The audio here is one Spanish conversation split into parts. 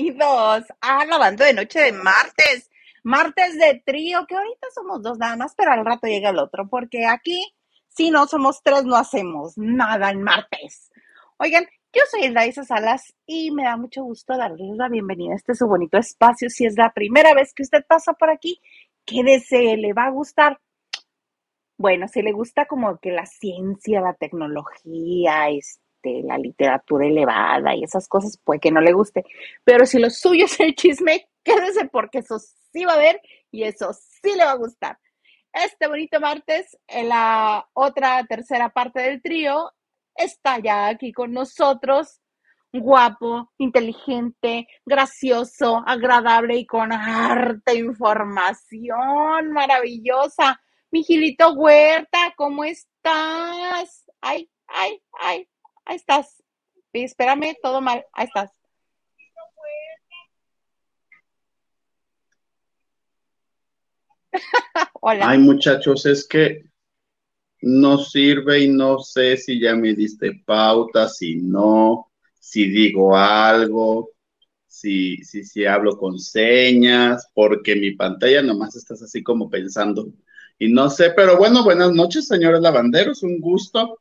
Bienvenidos a Lavando de Noche de martes, martes de trío, que ahorita somos dos nada más, pero al rato llega el otro, porque aquí, si no somos tres, no hacemos nada en martes. Oigan, yo soy Elda Salas y me da mucho gusto darles la bienvenida a este su bonito espacio. Si es la primera vez que usted pasa por aquí, quédese, le va a gustar. Bueno, si le gusta como que la ciencia, la tecnología, este, la literatura elevada y esas cosas, puede que no le guste. Pero si lo suyo es el chisme, quédese porque eso sí va a ver y eso sí le va a gustar. Este bonito martes, en la otra tercera parte del trío, está ya aquí con nosotros, guapo, inteligente, gracioso, agradable y con harta información maravillosa. Mijilito Huerta, ¿cómo estás? Ay, ay, ay, ahí estás. Espérame, todo mal, ahí estás. Hola. Ay, muchachos, es que no sirve y no sé si ya me diste pauta, si no, si digo algo, si, si, si hablo con señas, porque mi pantalla nomás estás así como pensando. Y no sé, pero bueno, buenas noches, señores lavanderos, un gusto.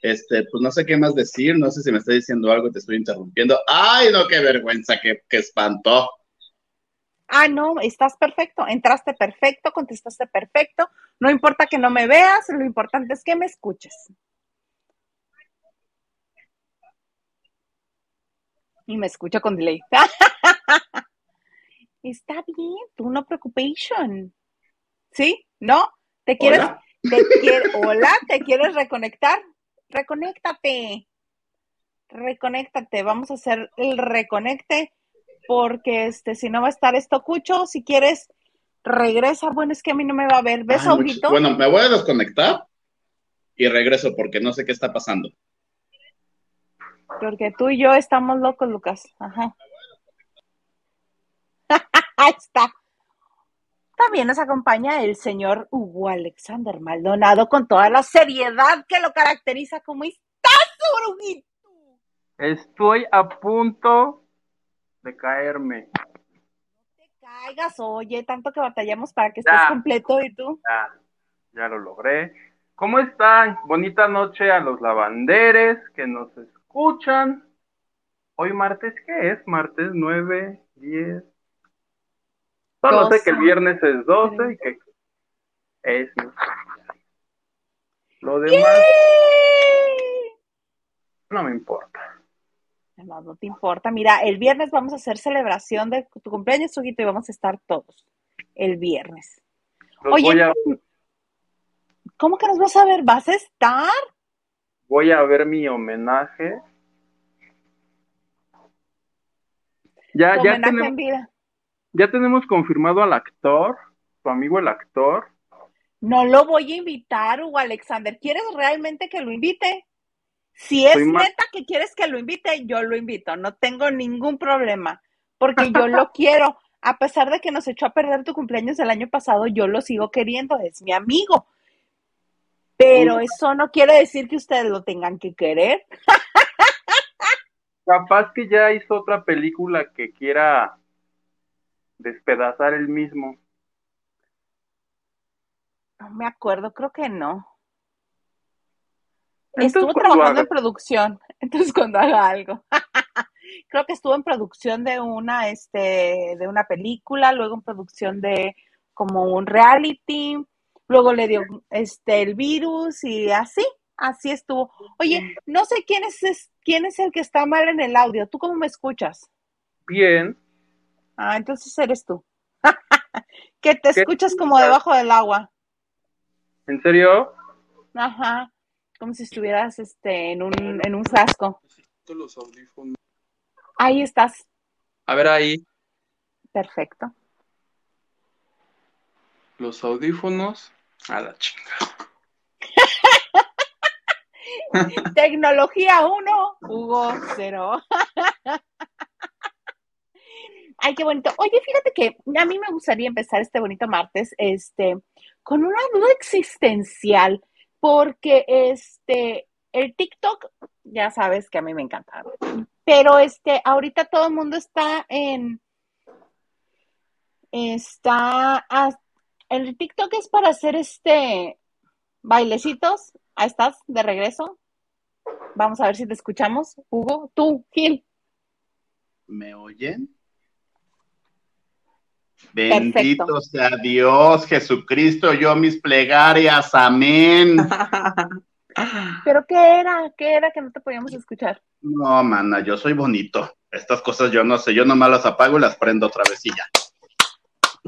Este, pues no sé qué más decir, no sé si me está diciendo algo, te estoy interrumpiendo. Ay, no, qué vergüenza, qué, qué espantó. Ah, no, estás perfecto, entraste perfecto, contestaste perfecto. No importa que no me veas, lo importante es que me escuches. Y me escucho con delay. Está bien, tú no preocupación. ¿Sí? ¿No? ¿Te quieres? Hola. Te hola, ¿te quieres reconectar? Reconéctate. Reconéctate. Vamos a hacer el reconecte porque este, si no va a estar esto cucho, si quieres, regresa. Bueno, es que a mí no me va a ver. ¿Ves, Aurito? Bueno, me voy a desconectar y regreso porque no sé qué está pasando. Porque tú y yo estamos locos, Lucas. Ajá. Ahí está. También nos acompaña el señor Hugo Alexander Maldonado con toda la seriedad que lo caracteriza. ¿Cómo estás, Urugito? Estoy a punto de caerme. No te caigas, oye, tanto que batallamos para que estés completo y tú. Ya, ya lo logré. ¿Cómo están? Bonita noche a los lavanderes que nos escuchan. Hoy martes, ¿qué es? Martes 9, 10. Solo sé que el viernes es 12 y que es Lo demás no me importa. No, te importa. Mira, el viernes vamos a hacer celebración de tu cumpleaños, Huguito, y vamos a estar todos el viernes. Oye, ¿cómo que nos vas a ver? ¿Vas a estar? Voy a ver mi homenaje. Ya, ya tenemos, ya tenemos confirmado al actor, tu amigo el actor. No lo voy a invitar, Hugo Alexander. ¿Quieres realmente que lo invite? Si es neta que quieres que lo invite, yo lo invito, no tengo ningún problema, porque yo lo quiero. A pesar de que nos echó a perder tu cumpleaños el año pasado, yo lo sigo queriendo, es mi amigo. Pero eso no quiere decir que ustedes lo tengan que querer. Capaz que ya hizo otra película que quiera despedazar el mismo. No me acuerdo, creo que no. Estuvo trabajando en producción, entonces cuando haga algo. Creo que estuvo en producción de una, este, de una película, luego en producción de como un reality, luego le dio este el virus y así, así estuvo. Oye, no sé quién es, quién es el que está mal en el audio. ¿Tú cómo me escuchas? Bien. Ah, entonces eres tú. que te escuchas como debajo del agua. ¿En serio? Ajá como si estuvieras este, en, un, en un frasco. Los audífonos. Ahí estás. A ver ahí. Perfecto. Los audífonos a la chingada. Tecnología 1, Hugo 0. Ay, qué bonito. Oye, fíjate que a mí me gustaría empezar este bonito martes este, con una duda existencial porque este, el TikTok, ya sabes que a mí me encanta. Pero este, ahorita todo el mundo está en, está, el TikTok es para hacer este, bailecitos. Ahí estás, de regreso. Vamos a ver si te escuchamos. Hugo, tú, Gil. ¿Me oyen? Bendito sea Dios, Jesucristo, yo mis plegarias, amén. ¿Pero qué era? ¿Qué era que no te podíamos escuchar? No, mana, yo soy bonito. Estas cosas yo no sé, yo nomás las apago y las prendo otra vez y ya.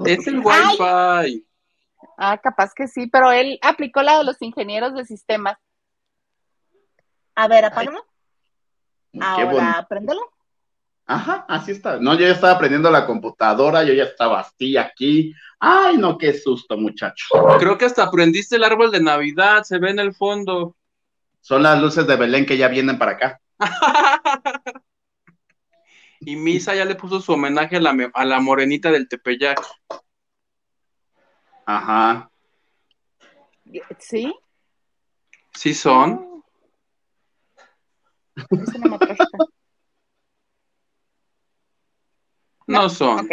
Es el wifi. Ah, capaz que sí, pero él aplicó la de los ingenieros de sistemas. A ver, apágalo. Ahora, préndelo. Ajá, así está. No, yo ya estaba aprendiendo la computadora, yo ya estaba así aquí. Ay, no, qué susto, muchacho. Creo que hasta aprendiste el árbol de Navidad, se ve en el fondo. Son las luces de Belén que ya vienen para acá. y Misa ya le puso su homenaje a la, a la morenita del Tepeyac. Ajá. ¿Sí? ¿Sí son? No son.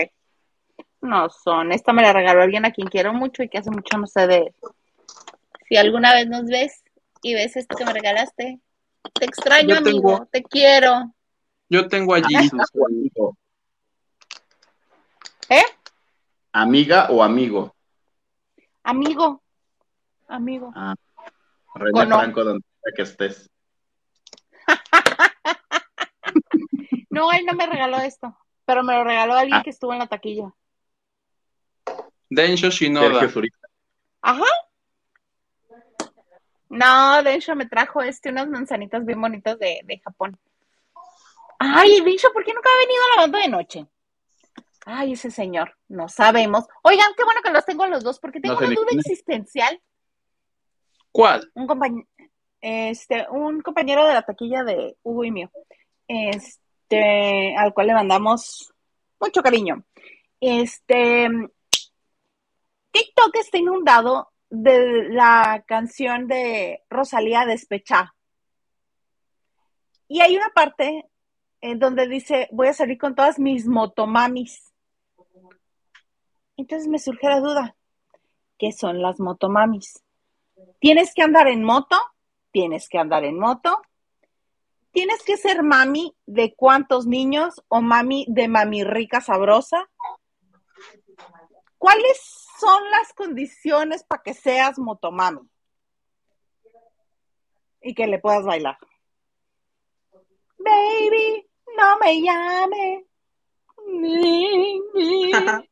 No son. Esta me la regaló alguien a quien quiero mucho y que hace mucho no sé de Si alguna vez nos ves y ves esto que me regalaste, te extraño, amigo. Te quiero. Yo tengo allí. amigo. ¿Eh? ¿Amiga o amigo? Amigo. Amigo. Ah, René Franco, donde que estés. no, él no me regaló esto. Pero me lo regaló alguien ah. que estuvo en la taquilla. Densho Shinoda. Ajá. No, Densho me trajo este, unas manzanitas bien bonitas de, de Japón. Ay, Densho, ¿por qué nunca ha venido a la banda de noche? Ay, ese señor, no sabemos. Oigan, qué bueno que los tengo a los dos, porque tengo una duda existencial. ¿Cuál? Un compañero, este, un compañero de la taquilla de Hugo y mío. Este, este, al cual le mandamos mucho cariño. Este, TikTok está inundado de la canción de Rosalía Despecha. Y hay una parte en donde dice, voy a salir con todas mis motomamis. Entonces me surge la duda, ¿qué son las motomamis? ¿Tienes que andar en moto? ¿Tienes que andar en moto? ¿Tienes que ser mami de cuántos niños o mami de mami rica sabrosa? ¿Cuáles son las condiciones para que seas motomami? Y que le puedas bailar. Baby, no me llame.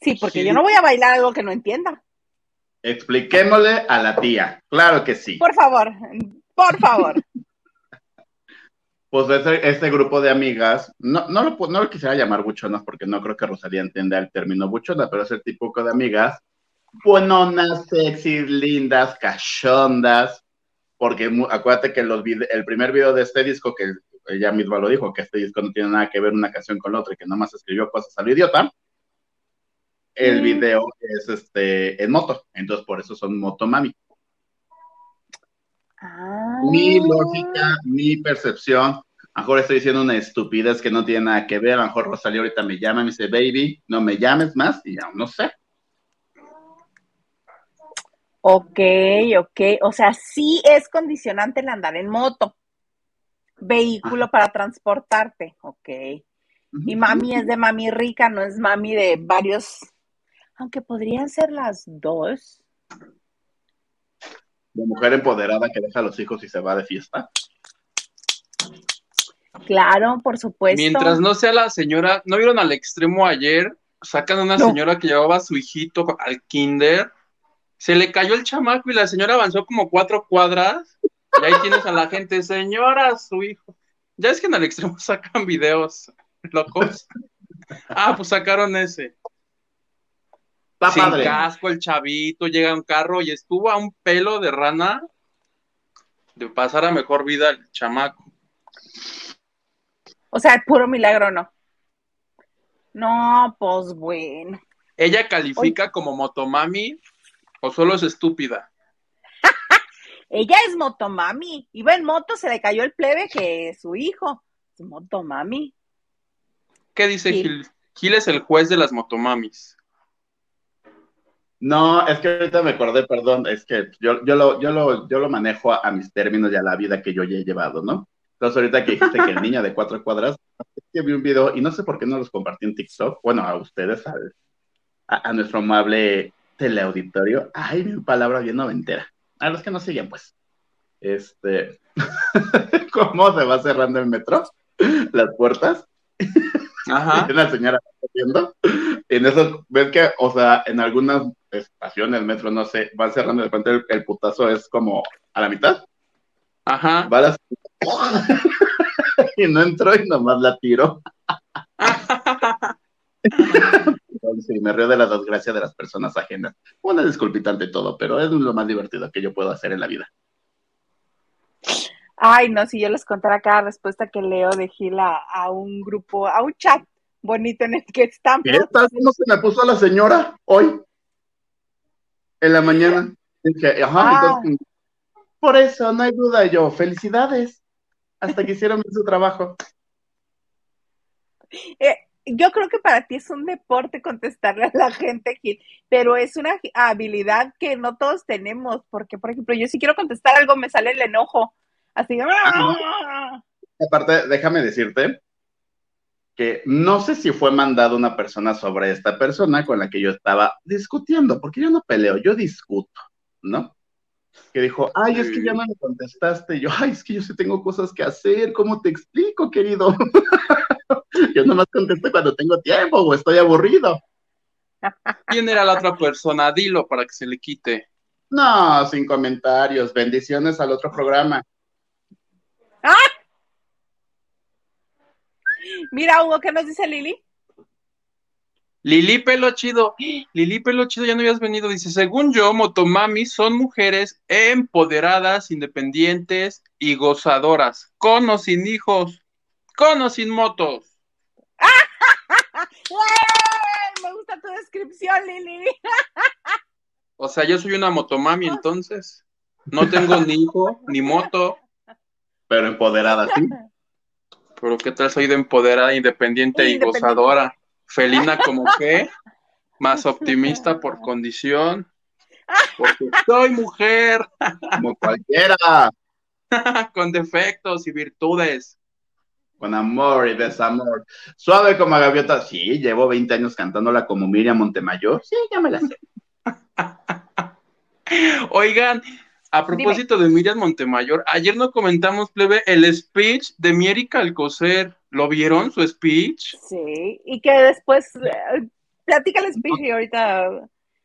Sí, porque yo no voy a bailar algo que no entienda. Expliquémosle a la tía. Claro que sí. Por favor, por favor. Pues este, grupo de amigas, no, no, lo, no lo quisiera llamar buchonas porque no creo que Rosalía entienda el término buchona, pero es el tipo de amigas buenonas, sexy, lindas, cachondas, porque acuérdate que los el primer video de este disco, que ella misma lo dijo, que este disco no tiene nada que ver una canción con la otra y que nomás escribió cosas a lo idiota, el mm. video es este en moto, entonces por eso son motomami. Ah. Mi lógica, mi percepción, a lo mejor estoy diciendo una estupidez que no tiene nada que ver, a lo mejor Rosalía ahorita me llama y me dice, baby, no me llames más, y ya no sé. Ok, ok, o sea, sí es condicionante el andar en moto, vehículo para transportarte, ok. Y mami es de mami rica, no es mami de varios, aunque podrían ser las dos de mujer empoderada que deja a los hijos y se va de fiesta. Claro, por supuesto. Mientras no sea la señora, ¿no vieron al extremo ayer? Sacan a una señora que llevaba a su hijito al kinder, se le cayó el chamaco y la señora avanzó como cuatro cuadras y ahí tienes a la gente, señora, su hijo. Ya es que en el extremo sacan videos locos. Ah, pues sacaron ese. Sin casco, el chavito, llega un carro y estuvo a un pelo de rana de pasar a mejor vida el chamaco. O sea, puro milagro, ¿no? No, pues bueno. ¿Ella califica como motomami o solo es estúpida? Ella es motomami. Iba en moto, se le cayó el plebe que es su hijo. Es motomami. ¿Qué dice Sí. Gil? Gil es el juez de las motomamis. No, es que ahorita me acordé, perdón, es que yo, yo, lo, yo, lo, yo lo manejo a, a mis términos y a la vida que yo ya he llevado, ¿no? Entonces ahorita que dijiste que el niño de cuatro cuadras, que vi un video y no sé por qué no los compartí en TikTok, bueno, a ustedes, al- a, a nuestro amable teleauditorio. Ay, mi palabra bien noventera. A los que nos siguen, pues. Este, ¿cómo se va cerrando el metro? Las puertas. Ajá. Y una señora viendo. En eso, ves que, o sea, en algunas estaciones, metro, no sé, van cerrando de repente el, el putazo es como a la mitad. Ajá. Va a la- y no entró y nomás la tiro. Sí, me río de la desgracia de las personas ajenas. Una disculpita ante todo, pero es lo más divertido que yo puedo hacer en la vida. Ay, no, si yo les contara cada respuesta que leo de Gil a, a un grupo, a un chat bonito en el que estamos. ¿Qué tal? ¿Cómo se me puso la señora hoy? En la mañana. Dije, ajá, Ah. entonces, por eso, no hay duda. Yo, felicidades. Hasta que hicieron bien su trabajo. Eh, yo creo que para ti es un deporte contestarle a la gente, Gil, pero es una habilidad que no todos tenemos, porque, por ejemplo, yo si quiero contestar algo me sale el enojo, así, ¡ah! Aparte, déjame decirte que no sé si fue mandado una persona sobre esta persona con la que yo estaba discutiendo, porque yo no peleo, yo discuto, ¿no? Que dijo, ay, es que ya no me contestaste. Y yo, ay, es que yo sí tengo cosas que hacer, ¿cómo te explico, querido? yo nomás contesto cuando tengo tiempo o estoy aburrido. ¿Quién era la otra persona? Dilo para que se le quite. No, sin comentarios, bendiciones al otro programa. Mira, Hugo, ¿qué nos dice Lili? Lili Pelo Chido. Lili Pelo Chido, ya no habías venido. Dice, según yo, motomami son mujeres empoderadas, independientes y gozadoras, con o sin hijos, con o sin motos. Me gusta tu descripción, Lili. O sea, yo soy una motomami entonces. No tengo ni hijo, ni moto. Pero empoderada, sí. Pero qué tal soy de empoderada, independiente y gozadora. Felina como que, más optimista por condición. Porque soy mujer Como cualquiera, con defectos y virtudes. con amor y desamor. Suave como gaviota. Sí, llevo 20 años cantándola como Miriam Montemayor. Sí, ya me la sé. Oigan, a propósito de Miriam Montemayor, ayer no comentamos, plebe, el speech de Mierica Alcocer. ¿Lo vieron, su speech? Sí, y que después, eh, platica el speech y ahorita...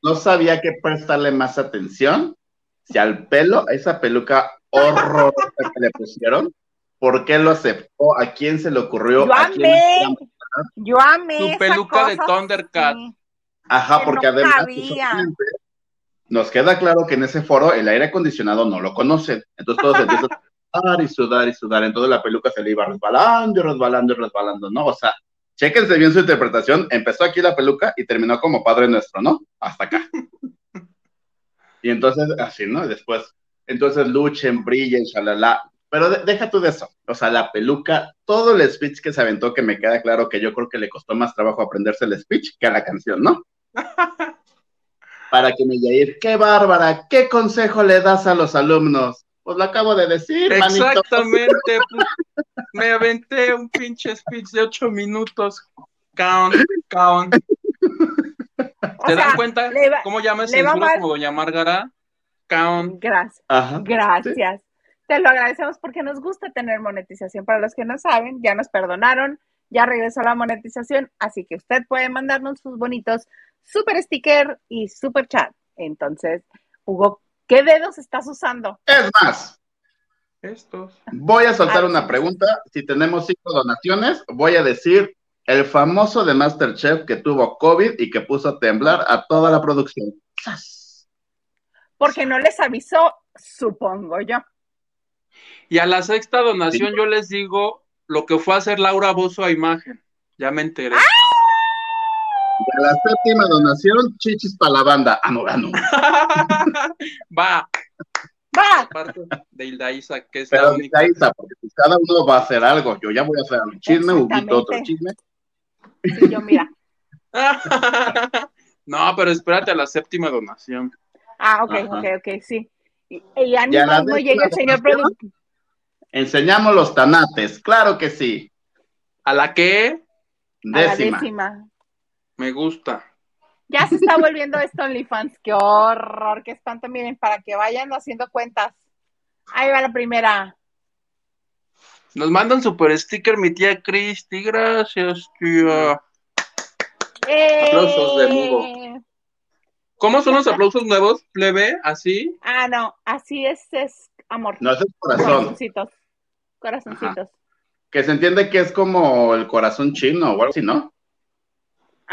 No sabía que prestarle más atención. Si al pelo, a esa peluca horrorosa que le pusieron, ¿por qué lo aceptó? ¿A quién se le ocurrió? Yo ¿A quién- amé, yo amé Su esa peluca de Thundercat. sí. Ajá, que porque no además nos queda claro que en ese foro el aire acondicionado no lo conocen. Entonces todos empiezan a sudar y sudar y sudar. Entonces la peluca se le iba resbalando y resbalando y resbalando, ¿no? O sea, chéquense bien su interpretación. Empezó aquí la peluca y terminó como Padre Nuestro, ¿no? Hasta acá. Y entonces, así, ¿no? Y después, entonces luchen, brillen, shalala. Pero de- deja tú de eso. O sea, la peluca, todo el speech que se aventó, que me queda claro que yo creo que le costó más trabajo aprenderse el speech que a la canción, ¿no? Para que me Yair, qué bárbara, qué consejo le das a los alumnos. Pues lo acabo de decir. Exactamente. pues, me aventé un pinche speech de ocho minutos. Count, count. O ¿Se sea, dan cuenta va- cómo llama censura como Doña Márgara? Count. Gracias, Ajá. gracias. Te lo agradecemos porque nos gusta tener monetización. Para los que no saben, ya nos perdonaron, ya regresó la monetización, así que usted puede mandarnos sus bonitos super sticker y super chat. Entonces, Hugo, ¿qué dedos estás usando? Es más, Estos. voy a soltar Ah, una pregunta. Si tenemos cinco donaciones, voy a decir el famoso de Masterchef que tuvo COVID y que puso a temblar a toda la producción. Porque no les avisó, supongo yo. Y a la sexta donación yo les digo lo que fue hacer Laura Bozo a imagen. Ya me enteré. De la séptima donación, chichis para la banda. Ah, no, ah, no. Va. ¡Va! Aparte de Hilda Isa, que es Pero la única. está, porque pues cada uno va a hacer algo. Yo ya voy a hacer un chisme, Huguito otro chisme. Sí, yo, mira. no, pero espérate a la séptima donación. Ah, ok, Ajá. ok, ok, sí. Y, y más no llega el señor productor. Enseñamos los tanates, claro que sí. ¿A la que A la Décima. Me gusta. Ya se está volviendo esto OnlyFans. Qué horror, qué espanto. Miren, para que vayan haciendo cuentas. Ahí va la primera. Nos manda un super sticker mi tía Cristi. Gracias, tía. ¡Eh! Aplausos de nuevo. ¿Cómo son los aplausos nuevos? ¿Plebe? ¿Así? Ah, no, así es, es amor. No, ese es corazón. Corazoncitos. Corazoncitos. Que se entiende que es como el corazón chino o algo así, ¿no?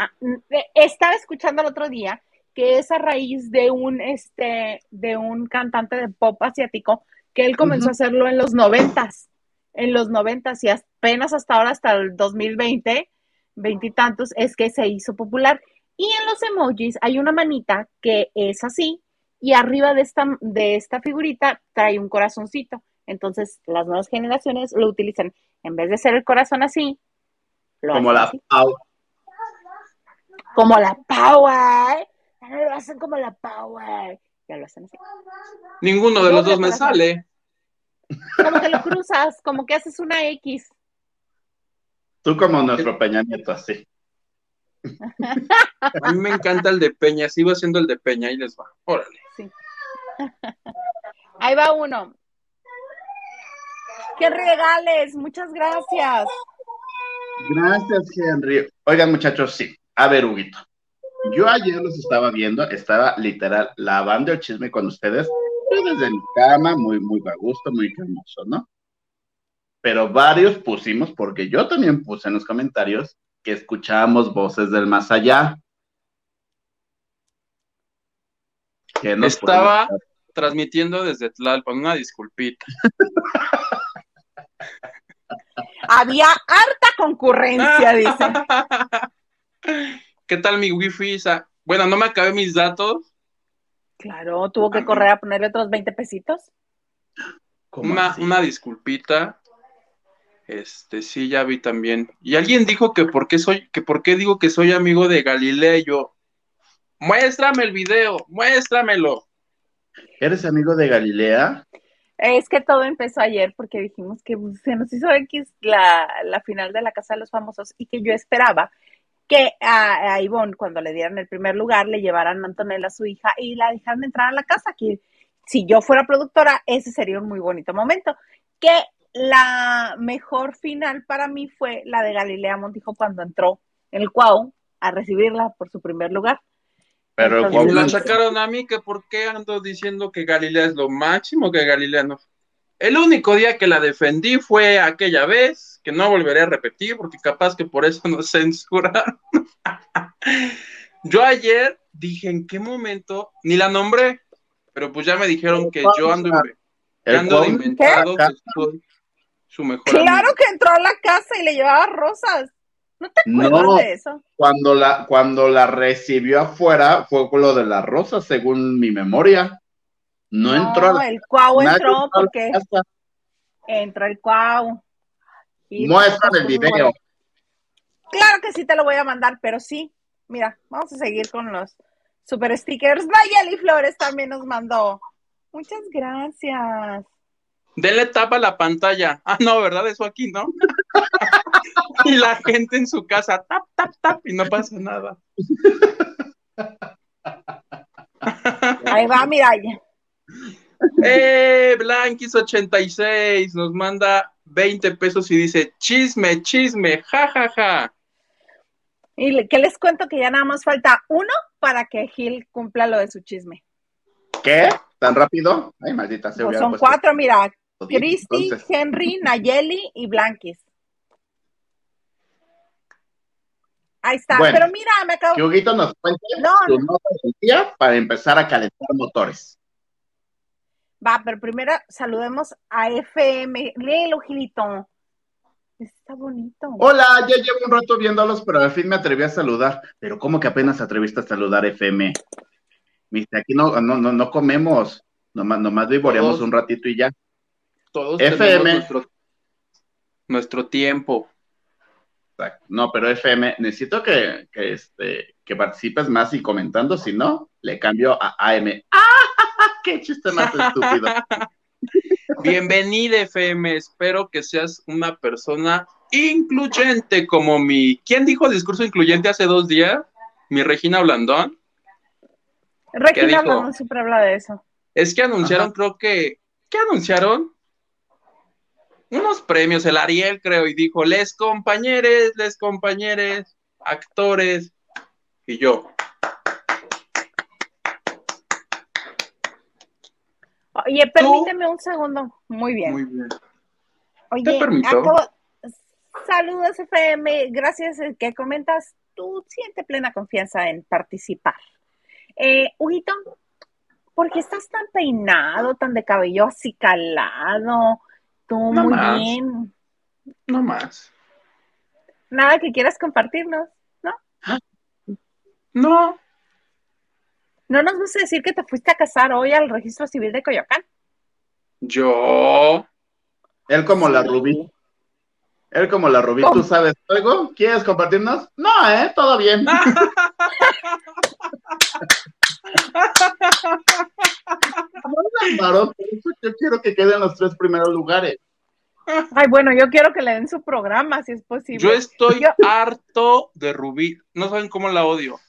Ah, eh, estaba escuchando el otro día que es a raíz de un este de un cantante de pop asiático que él comenzó a hacerlo en los noventas, en los noventas y apenas hasta ahora, hasta el 2020, veintitantos, es que se hizo popular. Y en los emojis hay una manita que es así y arriba de esta, de esta figurita trae un corazoncito. Entonces las nuevas generaciones lo utilizan. En vez de ser el corazón así, lo Como hacen la así. Como la Power. Ya no lo hacen como la Power. Ya lo hacen así. Ninguno de los dos me sale. Como que lo cruzas, como que haces una X. Tú como nuestro Peña Nieto, así. A mí me encanta el de Peña. Sigo haciendo el de Peña. Ahí les va. Órale. Ahí va uno. ¡Qué regales! Muchas gracias. Gracias, Henry. Oigan, muchachos, sí. A ver, Huguito. Yo ayer los estaba viendo, estaba literal lavando el chisme con ustedes, yo desde mi cama, muy, muy a gusto, muy hermoso, ¿no? Pero varios pusimos, porque yo también puse en los comentarios que escuchábamos voces del más allá. Que nos Estaba- Transmitiendo desde Tlalpan. Una disculpita. Había harta concurrencia, dice. ¿Qué tal mi wifi? Isa? Bueno, no me acabé mis datos. Claro, tuvo que correr a ponerle otros 20 pesitos. ¿Cómo Una, una disculpita. Este, sí, ya vi también. Y alguien dijo que por qué soy, que por qué digo que soy amigo de Galileo. Y yo, muéstrame el video, muéstramelo. ¿Eres amigo de Galilea? Es que todo empezó ayer porque dijimos que se nos hizo X la, la final de la Casa de los Famosos y que yo esperaba que a, a Ivonne, cuando le dieran el primer lugar, le llevaran a Antonella, su hija, y la dejaran entrar a la casa. Que si yo fuera productora, ese sería un muy bonito momento. Que la mejor final para mí fue la de Galilea Montijo cuando entró en el Cuau a recibirla por su primer lugar. Pero Entonces, la achacaron a mí, que por qué ando diciendo que Galilea es lo máximo, que Galilea no. El único día que la defendí fue aquella vez, que no volveré a repetir, porque capaz que por eso nos censuraron. yo ayer dije en qué momento, ni la nombré, pero pues ya me dijeron que yo ando, inve- inventado, ¿Qué? que soy su mejor Claro amigo. que entró a la casa y le llevaba rosas. ¿No te acuerdas No. de eso? Cuando la, cuando la recibió afuera fue con lo de la rosa, según mi memoria. No, entró a la, el Cuau entró porque entró el Cuau. Y Muéstrame el video. Claro que sí te lo voy a mandar, pero sí. Mira, vamos a seguir con los super stickers. Nayeli Flores también nos mandó. Muchas gracias. Denle tapa a la pantalla. Ah, no, ¿verdad? Eso aquí, ¿no? y la gente en su casa, tap, tap, tap, y no pasa nada. Ahí va, mira. Eh, Blanquis86 nos manda 20 pesos y dice, chisme, chisme, ja, ja, ja. Y le- que les cuento que ya nada más falta uno para que Gil cumpla lo de su chisme. ¿Qué? ¿Tan rápido? Ay, maldita se Pues son puesto cuatro, mira. entonces. Henry, Nayeli y Blanquis. Ahí está. Bueno. Pero mira, me acabo. Que Huguito nos cuente No, su no. nota del día para empezar a calentar motores. Va, pero primero saludemos a FM. Léelo, Gilito. Está bonito. Hola, ya llevo un rato viéndolos, pero al fin me atreví a saludar. Pero ¿cómo que apenas atreviste a saludar FM? Viste, aquí no, no, no, no comemos. Nomás, nomás vivoreamos Todos. un ratito y ya. Todos FM. tenemos nuestro, nuestro tiempo. Exacto. No, pero FM, necesito que, que, este, que participes más y comentando, si no, le cambio a AM. ¡Ah! ¡Qué chiste más estúpido! Bienvenida, FM. Espero que seas una persona incluyente como mi. ¿Quién dijo discurso incluyente hace dos días? Mi Regina Blandón. Regina? Blandón siempre habla de eso. Es que anunciaron, Ajá. creo que. ¿Qué anunciaron? Unos premios, el Ariel, creo, y dijo: Les compañeres, les compañeres, actores. Y yo, Oye, permíteme un segundo. Muy bien. muy bien. Oye, Te permito. acabo- Saludos, FM. Gracias eh, que comentas. Tú siente plena confianza en participar. Eh, Huguito, ¿por qué estás tan peinado, tan de cabello así calado? Tú No muy más. bien. No más. Nada que quieras compartirnos, ¿no? No. ¿No nos vas a decir que te fuiste a casar hoy al registro civil de Coyoacán? Yo. Él como la. Rubí. Él como la Rubí, ¿Cómo? ¿tú sabes algo? ¿Quieres compartirnos? No, ¿eh? Todo bien. Claro, por eso yo quiero que queden los tres primeros lugares. Ay, bueno, yo quiero que le den su programa, si es posible. Yo estoy Yo- harto de Rubí. No saben cómo la odio.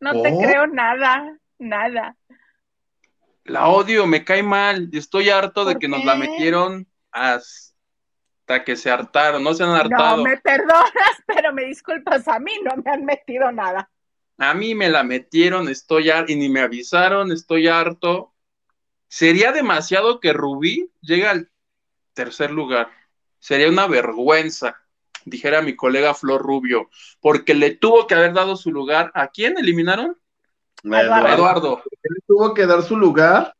No te ¿Oh? creo nada, nada. La odio, me cae mal. Estoy harto de ¿Por que nos la metieron hasta que se hartaron. No se han hartado. No, me perdonas, pero me disculpas, a mí no me han metido nada. A mí me la metieron, estoy harto. Y ni me avisaron, estoy harto. Sería demasiado que Rubí llegue al tercer lugar. Sería una vergüenza, dijera mi colega Flor Rubio, porque le tuvo que haber dado su lugar. ¿A quién eliminaron? Eduardo. A Eduardo. Él tuvo que dar su lugar.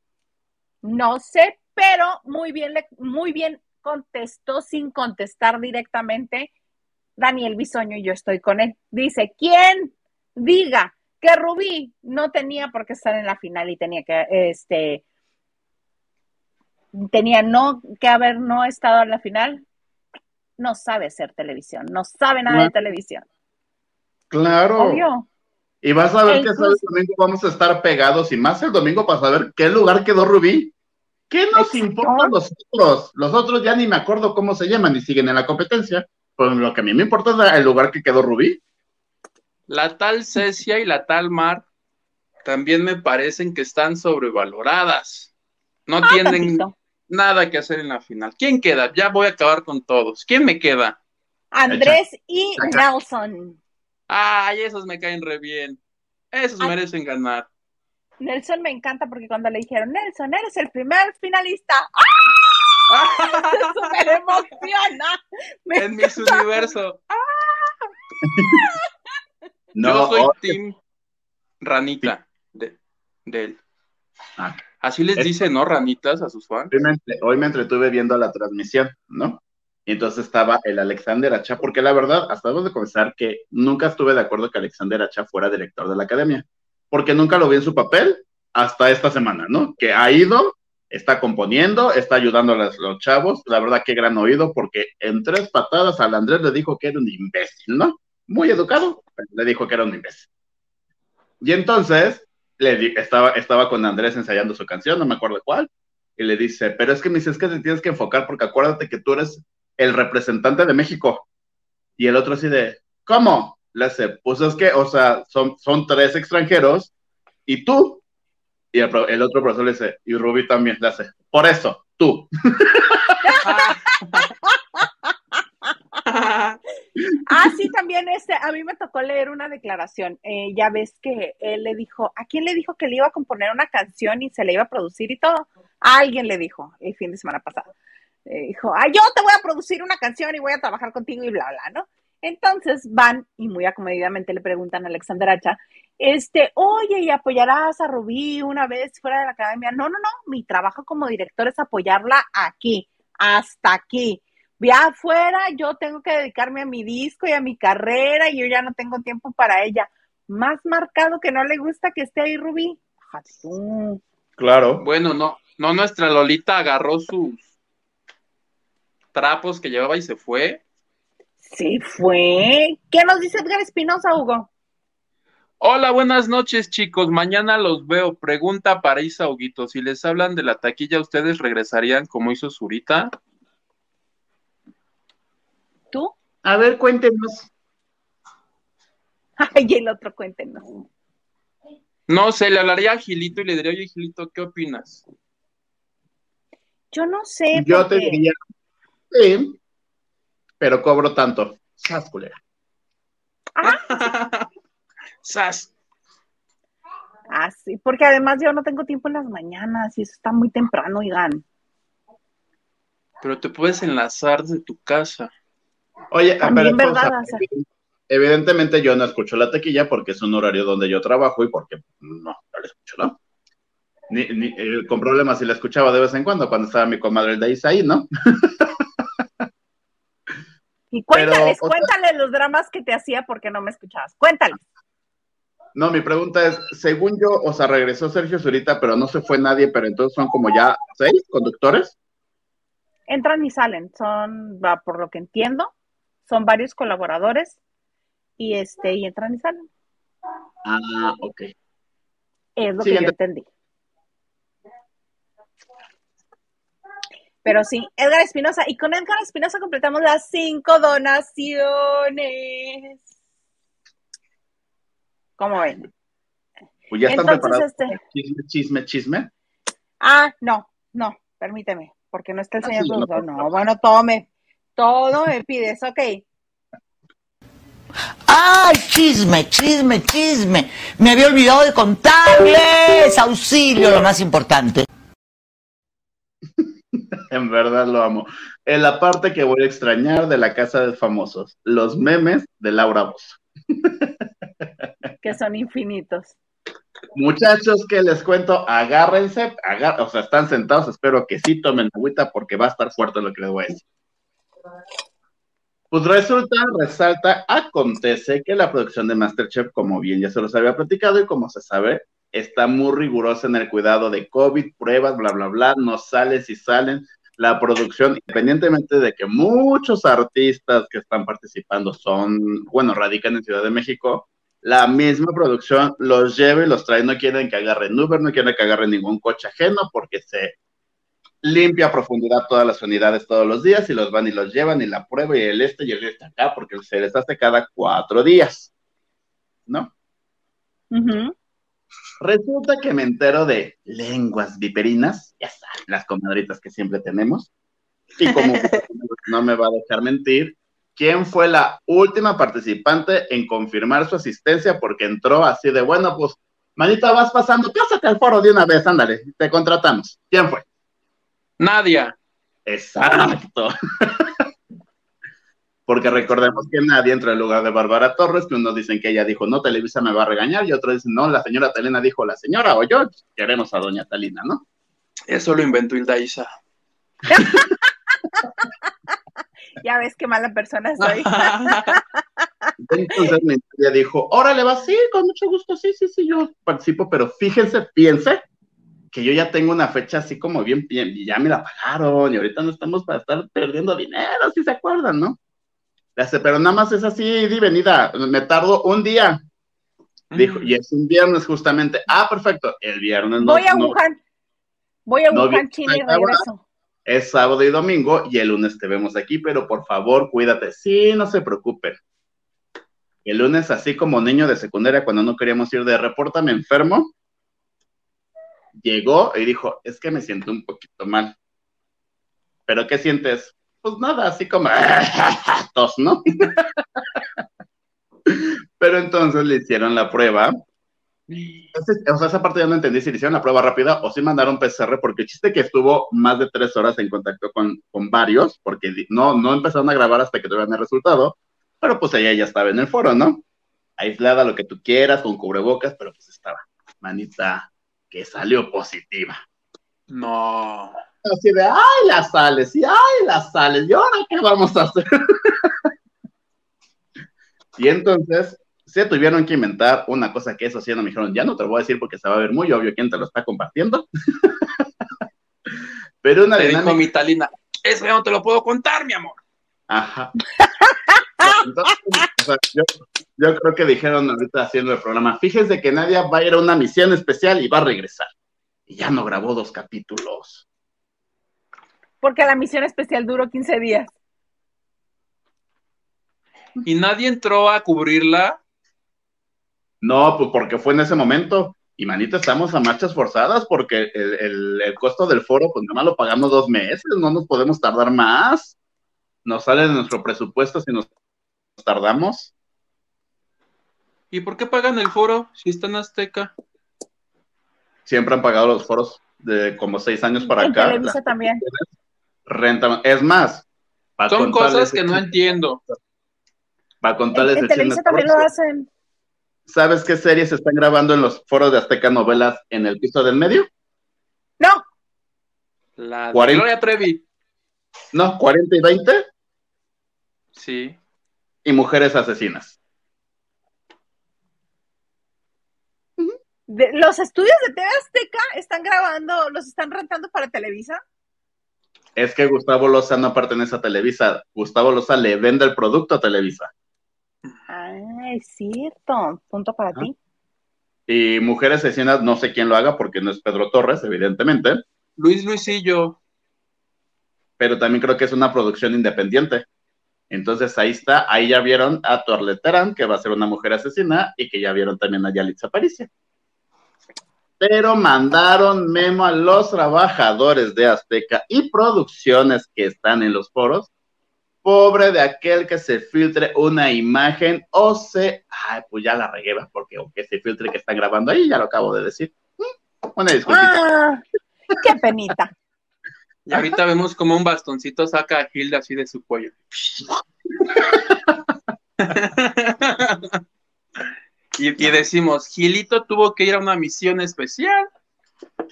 No sé, pero muy bien, le- muy bien contestó sin contestar directamente Daniel Bisoño y yo estoy con él. Dice, ¿quién diga que Rubí no tenía por qué estar en la final y tenía que, este, tenía no que haber no estado en la final? No sabe hacer televisión, no sabe nada de televisión. Claro. Obvio. Y vas a ver E que incluso- el domingo vamos a estar pegados y más el domingo para saber qué lugar quedó Rubí. ¿Qué nos Exacto. importa a nosotros? Los otros ya ni me acuerdo cómo se llaman y siguen en la competencia. Pues lo que a mí me importa es el lugar que quedó Rubí. La tal Cecia y la tal Mar también me parecen que están sobrevaloradas. No Ah, tienen tantito. Nada que hacer en la final. ¿Quién queda? Ya voy a acabar con todos. ¿Quién me queda? Andrés y Echa. Nelson. Ay, esos me caen re bien. Esos Ah. merecen ganar. Nelson me encanta porque cuando le dijeron, Nelson, eres el primer finalista, ¡ah! Me emociona. Me en Miss Universo. No, Yo soy Team Ranita de, de él. Ah. Así les Es- dicen, ¿no? Ranitas a sus fans. hoy me, hoy me entretuve viendo la transmisión, ¿no? Y entonces estaba el Alexander Acha, porque la verdad, hasta debo de confesar que nunca estuve de acuerdo que Alexander Acha fuera director de la academia, porque nunca lo vi en su papel hasta esta semana, ¿no? Que ha ido, está componiendo, está ayudando a los, los chavos, la verdad que gran oído, porque en tres patadas al Andrés le dijo que era un imbécil, ¿no? Muy educado, pero le dijo que era un imbécil. Y entonces le di- estaba, estaba con Andrés ensayando su canción, no me acuerdo cuál, y le dice, pero es que me dice, es que te tienes que enfocar porque acuérdate que tú eres el representante de México. Y el otro así de, ¿cómo? Le hace, pues es que, o sea, son, son tres extranjeros y tú. Y el, el otro profesor le dice, y Rubí también le hace, por eso, tú. Ah, sí, también este, a mí me tocó leer una declaración. Eh, ya ves que él le dijo, ¿a quién le dijo que le iba a componer una canción y se le iba a producir y todo? A alguien le dijo el fin de semana pasado. Eh, dijo, ah, yo te voy a producir una canción y voy a trabajar contigo y bla, bla, ¿no? Entonces van y muy acomodidamente le preguntan a Alexander Hacha, este, oye, ¿y apoyarás a Rubí una vez fuera de la academia? No, no, no, mi trabajo como director es apoyarla aquí, hasta aquí. Ya afuera, yo tengo que dedicarme a mi disco y a mi carrera y yo ya no tengo tiempo para ella. Más marcado que no le gusta que esté ahí Rubí. Claro. Bueno, no, no, nuestra Lolita agarró sus trapos que llevaba y se fue. Sí fue. ¿Qué nos dice Edgar Espinosa, Hugo? Hola, buenas noches, chicos. Mañana los veo. Pregunta para Isa Huguito. Si les hablan de la taquilla, ¿ustedes regresarían como hizo Zurita? ¿Tú? A ver, cuéntenos. Ay, el otro, cuéntenos. No sé, le hablaría a Gilito y le diría, oye, Gilito, ¿qué opinas? Yo no sé. Yo te diría, sí, pero cobro tanto. Sas, culera. Sas. Ah, sí, porque además yo no tengo tiempo en las mañanas y eso está muy temprano, oigan. Pero te puedes enlazar de tu casa. Oye, También, pero, ¿verdad? o sea, evidentemente yo no escucho la taquilla porque es un horario donde yo trabajo y porque no, no la escucho, ¿no? Ni, ni- eh, con problemas si la escuchaba de vez en cuando cuando estaba mi comadre el de ahí, ¿no? Y cuéntales, o sea- cuéntales los dramas que te hacía porque no me escuchabas. Cuéntales. No, mi pregunta es, según yo, o sea, regresó Sergio Zurita, pero no se fue nadie, pero entonces son como ya seis conductores. Entran y salen, son, va, por lo que entiendo, son varios colaboradores y este, y entran y salen. Ah, ok. Es lo Sí, que yo ent- entendí. Pero sí, Edgar Espinosa. Y con Edgar Espinosa completamos las cinco donaciones. ¿Cómo ven? Pues ya están preparados. este- Chisme, chisme, chisme. Ah, no, no, permíteme, porque no está el Ah, señor sí, no, No, bueno, tome. Todo me pides, ok. ¡Ay, chisme, chisme, chisme! Me había olvidado de contarles. Auxilio, lo más importante. En verdad lo amo. En la parte que voy a extrañar de la casa de famosos, los memes de Laura Bozo. Que son infinitos. Muchachos, que les cuento, agárrense, agá- o sea, están sentados, espero que sí tomen agüita porque va a estar fuerte lo que les voy a decir. Pues resulta, resalta, acontece que la producción de Masterchef, como bien ya se los había platicado y como se sabe, está muy rigurosa en el cuidado de COVID, pruebas, bla, bla, bla, no sale si salen. La producción, independientemente de que muchos artistas que están participando son, bueno, radican en Ciudad de México, la misma producción los lleva y los trae, no quieren que agarren Uber, no quieren que agarren ningún coche ajeno porque se limpia a profundidad todas las unidades todos los días y los van y los llevan y la prueba y el este y el este acá porque se les hace cada cuatro días, ¿no? Resulta que me entero de lenguas viperinas, ya saben, las comadritas que siempre tenemos, y como no me va a dejar mentir, ¿quién fue la última participante en confirmar su asistencia? Porque entró así de, bueno, pues, manita, vas pasando, pásate al foro de una vez, ándale, te contratamos. ¿Quién fue? Nadia. Exacto. Porque recordemos que nadie entró en lugar de Bárbara Torres, que unos dicen que ella dijo, no, Televisa me va a regañar, y otros dicen, no, la señora Talina dijo, la señora o yo, queremos a doña Talina, ¿no? Eso lo inventó Hilda Isa. Ya ves qué mala persona soy. Entonces mi dijo, órale, va, sí, con mucho gusto, sí, sí, sí, yo participo, pero fíjense, piense que yo ya tengo una fecha así como bien, bien, y ya me la pagaron, y ahorita no estamos para estar perdiendo dinero, si se acuerdan, ¿no? Le hace, pero nada más es así, di venida, me tardo un día, dijo, y es un viernes justamente, ah, perfecto, el viernes no, Voy a no- Wuhan. Voy a no Wuhan, China y regreso. es sábado y domingo, y el lunes te vemos aquí, pero por favor, cuídate, sí, no se preocupen. El lunes, así como niño de secundaria, cuando no queríamos ir de repórtame enfermo, llegó y dijo, es que me siento un poquito mal. ¿Pero qué sientes? Pues nada, así como tos, ¿no? Pero entonces le hicieron la prueba. O sea, esa parte ya no entendí si le hicieron la prueba rápida o si mandaron PCR, porque el chiste que estuvo más de tres horas en contacto con, con varios, porque no, no empezaron a grabar hasta que tuvieran el resultado, pero pues ella ya estaba en el foro, ¿no? Aislada, lo que tú quieras, con cubrebocas, pero pues estaba, manita, que salió positiva. No. Así de, ay, las sales, y ay, las sales, ¿y ahora qué vamos a hacer? y entonces se tuvieron que inventar una cosa que eso sí no me dijeron, ya no te lo voy a decir porque se va a ver muy obvio quién te lo está compartiendo. Pero una Te dijo dinámica. mi Talina, eso ya no te lo puedo contar, mi amor. Ajá. Entonces, o sea, yo, yo creo que dijeron ahorita haciendo el programa, fíjese que Nadia va a ir a una misión especial y va a regresar. Y ya no grabó dos capítulos. Porque la misión especial duró 15 días. Y nadie entró a cubrirla. No, pues porque fue en ese momento. Y manita, estamos a marchas forzadas porque el, el- el costo del foro, pues nada más lo pagamos dos meses, no nos podemos tardar más. Nos sale de nuestro presupuesto si nos tardamos. ¿Y por qué pagan el foro si está en Azteca? Siempre han pagado los foros de como seis años para en acá. Televisa también. Renta, es más, para Son cosas que no entiendo. Para contarles en Televisa también lo hacen. ¿Sabes qué series se están grabando en los foros de Azteca Novelas en el piso del medio? No, La de 40. Gloria Trevi. No, 40 y 20 Sí. Y Mujeres Asesinas. de- los estudios de TV Azteca están grabando, los están rentando para Televisa. Es que Gustavo Loza no pertenece a Televisa. Gustavo Loza le vende el producto a Televisa. Ah, es cierto. Punto para Ah. ti. Y Mujeres Asesinas, no sé quién lo haga porque no es Pedro Torres, evidentemente, Luis Luisillo. pero también creo que es una producción independiente. Entonces ahí está, ahí ya vieron a Tourlet Terán, que va a ser una mujer asesina, y que ya vieron también a Yalitza Aparicio. Pero mandaron memo a los trabajadores de Azteca y producciones que están en los foros. Pobre de aquel que se filtre una imagen o se. Ay, pues ya la regué, porque o que se filtre que están grabando ahí, ya lo acabo de decir. Mm, Una disculpita. Ah, qué penita. Y ahorita vemos como un bastoncito saca a Hilda así de su cuello. y, y decimos, Gilito tuvo que ir a una misión especial.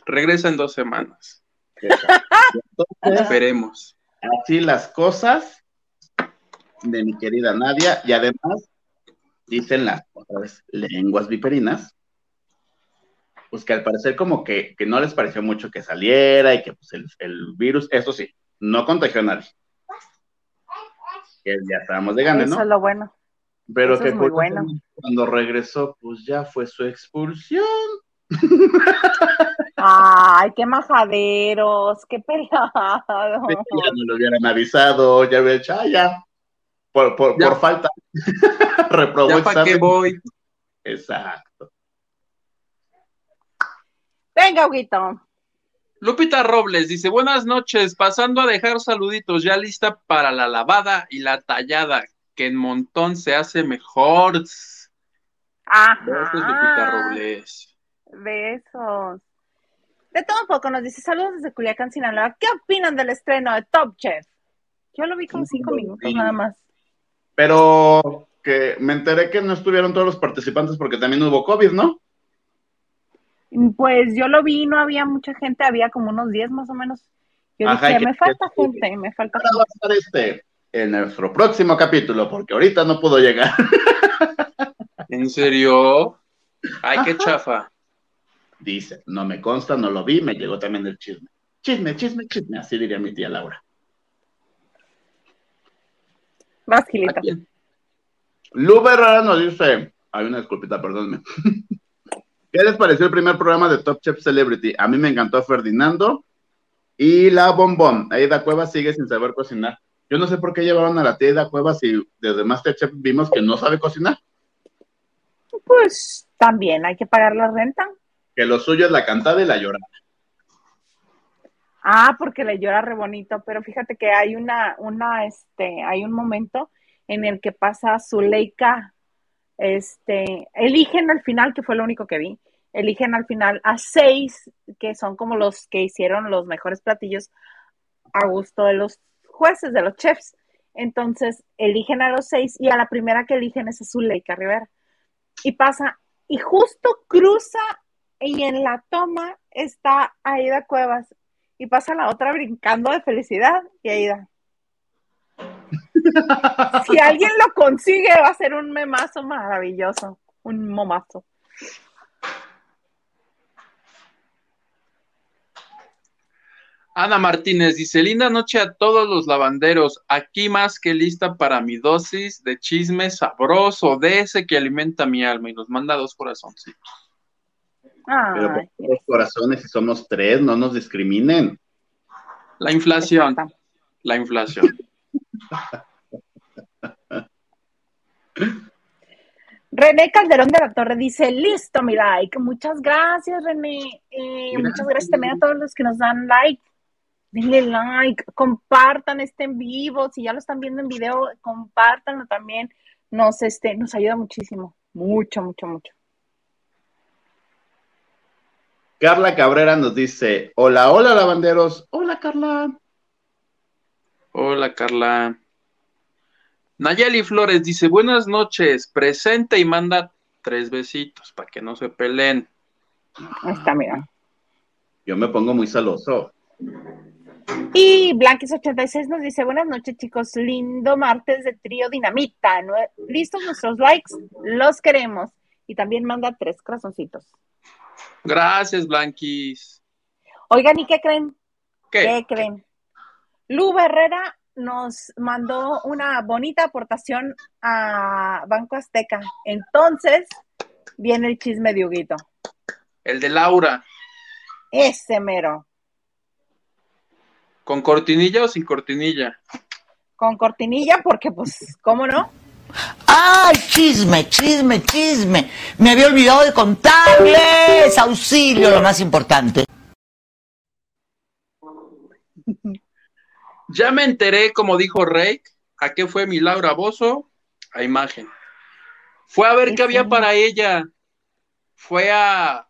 Regresa en dos semanas. Entonces, Esperemos. así las cosas de mi querida Nadia y además dicen las lenguas viperinas pues que al parecer como que, que no les pareció mucho que saliera y que pues el, el virus, eso sí, no contagió a nadie. Que ya estábamos de Eso ¿no? es lo bueno. Pero eso que es muy curiosamente, cuando regresó, pues ya fue su expulsión. Ay, qué majaderos, qué pelado. Ya no lo hubieran avisado, ya hubiera dicho, ah, ya, por, por, Ya. por falta. Reprobó ¿Ya para qué voy? Exacto. Venga, Huguito. Lupita Robles dice, buenas noches, pasando a dejar saluditos, ya lista para la lavada y la tallada, que en montón se hace mejor. Besos, Ajá. Lupita Robles. Besos. De todo un poco nos dice saludos desde Culiacán, Sinaloa. ¿Qué opinan del estreno de Top Chef? Yo lo vi como cinco minutos nada más. Pero que me enteré que no estuvieron todos los participantes porque también hubo COVID, ¿no? Pues yo lo vi no había mucha gente, había como unos 10 más o menos. Yo Ajá, dije, que- me falta que- gente, me falta Ahora va gente. a estar este en nuestro próximo capítulo porque ahorita no pudo llegar. ¿En serio? Ay, qué chafa. Dice, no me consta, no lo vi, me llegó también el chisme. Chisme, chisme, chisme, así diría mi tía Laura. Vas, Gilito. Lu Herrera nos dice, hay una disculpita, perdónme. ¿Qué les pareció el primer programa de Top Chef Celebrity? A mí me encantó Ferdinando y la Bombón. Aida Cuevas sigue sin saber cocinar. Yo no sé por qué llevaron a la tía Aida Cuevas y desde Masterchef vimos que no sabe cocinar. Pues también hay que pagar la renta. Que lo suyo es la cantada y la llorada. Ah, porque le llora re bonito, pero fíjate que hay una, una, este, hay un momento en el que pasa Zuleika, este, eligen al final, que fue lo único que vi, eligen al final a seis, que son como los que hicieron los mejores platillos a gusto de los jueces, de los chefs. Entonces, eligen a los seis y a la primera que eligen es a Zuleika Rivera. Y pasa, y justo cruza y en la toma está Aida Cuevas y pasa la otra brincando de felicidad y Aida. Si alguien lo consigue, va a ser un memazo maravilloso. Un momazo. Ana Martínez dice, linda noche a todos los lavanderos, aquí más que lista para mi dosis de chisme sabroso, de ese que alimenta mi alma, y nos manda dos corazoncitos. Pero Ay, por los corazones, si somos tres, no nos discriminen. La inflación, exacto. la inflación. René Calderón de la Torre dice, listo mi like. Muchas gracias, René. Eh, Gracias. muchas gracias también a todos los que nos dan like. Denle like, compartan este en vivo. Si ya lo están viendo en video, compártanlo también. Nos, este, nos ayuda muchísimo. Mucho, mucho, mucho. Carla Cabrera nos dice, hola, hola lavanderos. Hola Carla. Hola, Carla. Nayeli Flores dice, buenas noches, presente y manda tres besitos para que no se peleen. Ahí está, mira. Yo me pongo muy celoso. Y Blanquis86 nos dice, buenas noches chicos, lindo martes de trío dinamita. ¿Listos nuestros likes? Los queremos. Y también manda tres corazoncitos. Gracias, Blanquis. Oigan, ¿y qué creen? ¿Qué? ¿Qué creen? Lu Herrera nos mandó una bonita aportación a Banco Azteca. Entonces, viene el chisme de Huguito. El de Laura. Ese mero. ¿Con cortinilla o sin cortinilla? Con cortinilla, porque pues, ¿cómo no? ¡Ay, chisme, chisme, chisme! Me había olvidado de contarles. Auxilio, lo más importante. Ya me enteré, como dijo Rey, a qué fue mi Laura Bozo, a imagen. Fue a ver qué había para ella. Fue a.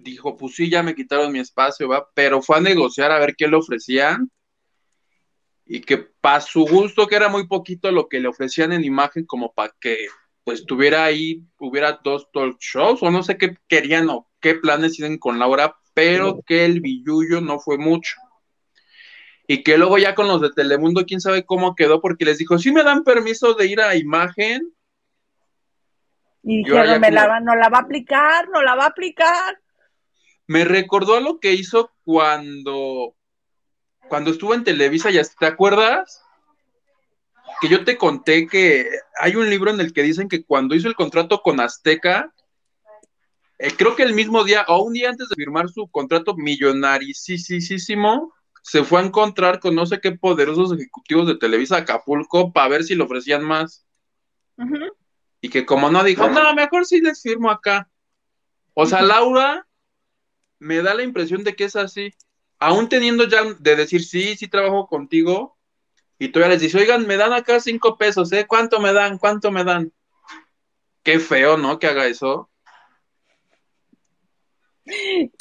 Dijo, pues sí, ya me quitaron mi espacio, va, pero fue a negociar a ver qué le ofrecían. Y que para su gusto, que era muy poquito lo que le ofrecían en imagen, como para que pues tuviera ahí, hubiera dos talk shows, o no sé qué querían o qué planes tienen con Laura, pero que el billullo no fue mucho y que luego ya con los de Telemundo, quién sabe cómo quedó, porque les dijo, sí me dan permiso de ir a imagen, Y dijeron, me la como- no la va a aplicar, no la va a aplicar. Me recordó a lo que hizo cuando, cuando estuvo en Televisa, ya ¿te acuerdas? Que yo te conté que hay un libro en el que dicen que cuando hizo el contrato con Azteca, eh, creo que el mismo día o un día antes de firmar su contrato millonaricísimo, se fue a encontrar con no sé qué poderosos ejecutivos de Televisa Acapulco para ver si le ofrecían más. Y que como no dijo, no, mejor sí les firmo acá. O sea, Laura me da la impresión de que es así. Aún teniendo ya de decir, sí, sí trabajo contigo. Y todavía les dice, oigan, me dan acá cinco pesos, ¿eh? ¿Cuánto me dan? ¿Cuánto me dan? Qué feo, ¿no? Que haga eso.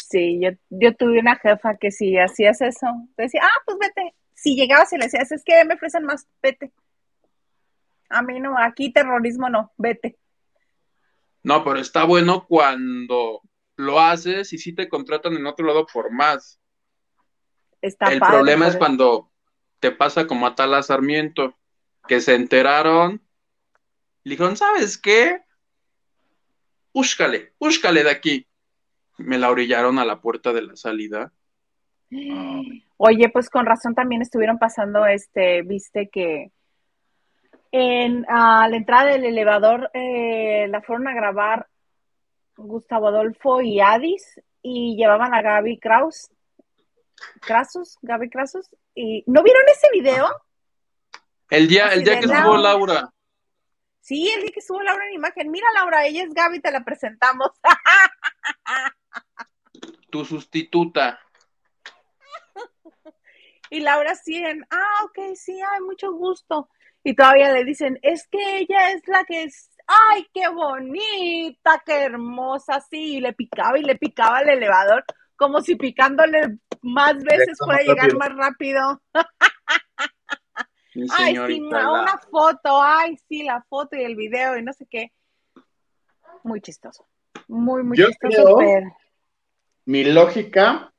Sí, yo, yo tuve una jefa que si hacías eso, te decía, ah, pues vete. Si llegabas y le decías, es que me ofrecen más, vete. A mí no, aquí terrorismo no, vete. No, pero está bueno cuando lo haces y sí te contratan en otro lado por más. Está El padre, problema es cuando te pasa como a Tala Sarmiento, que se enteraron le dijeron, ¿sabes qué? Búscale, búscale de aquí. Me la orillaron a la puerta de la salida. Oye, pues con razón también estuvieron pasando, este, viste que en a la entrada del elevador eh, la fueron a grabar Gustavo Adolfo y Adis y llevaban a Gaby Kraus, Krasus, Gaby Krasus, y ¿no vieron ese video? El día, Así el día que Laura. estuvo Laura, Sí, el día que estuvo Laura en imagen, mira Laura, ella es Gaby, te la presentamos. tu sustituta. Y Laura sí en, ah, ok, sí, ay, mucho gusto. Y todavía le dicen, es que ella es la que es, ay, qué bonita, qué hermosa, sí, y le picaba y le picaba el elevador, como si picándole más veces puede llegar rápido. más rápido. Ay, sí, Laura. una foto, ay, sí, la foto y el video y no sé qué. Muy chistoso. Muy, muy Yo chistoso, creo- pero- Mi lógica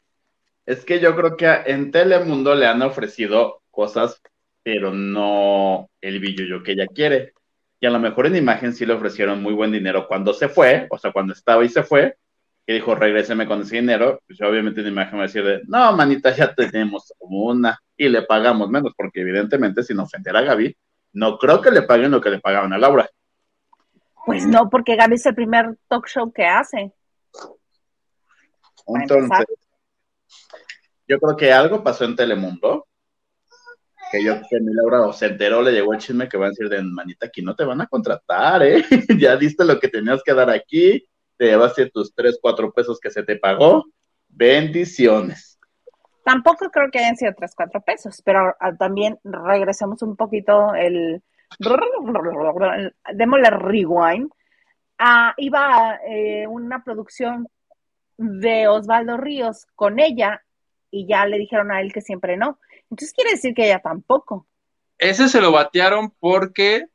es que yo creo que en Telemundo le han ofrecido cosas pero no el billuyo que ella quiere. Y a lo mejor en imagen sí le ofrecieron muy buen dinero cuando se fue, o sea, cuando estaba y se fue, y dijo, regréseme con ese dinero, pues obviamente en imagen va a decir de, no, manita, ya tenemos como una, y le pagamos menos, porque evidentemente sin ofender a Gaby, no creo que le paguen lo que le pagaban a Laura. Pues no, porque Gaby es el primer talk show que hace. Entonces, yo creo que algo pasó en Telemundo, que yo mi Laura se enteró, le llegó el chisme que va a decir de manita, aquí no te van a contratar, ¿eh? ya diste lo que tenías que dar aquí, te llevaste tus 3, 4 pesos que se te pagó. Bendiciones. Tampoco creo que hayan sido 3, 4 pesos, pero ah, también regresemos un poquito el... Démosle rewind. Ah, iba eh, una producción de Osvaldo Ríos con ella y ya le dijeron a él que siempre no. Entonces quiere decir que ella tampoco. Ese se lo batearon porque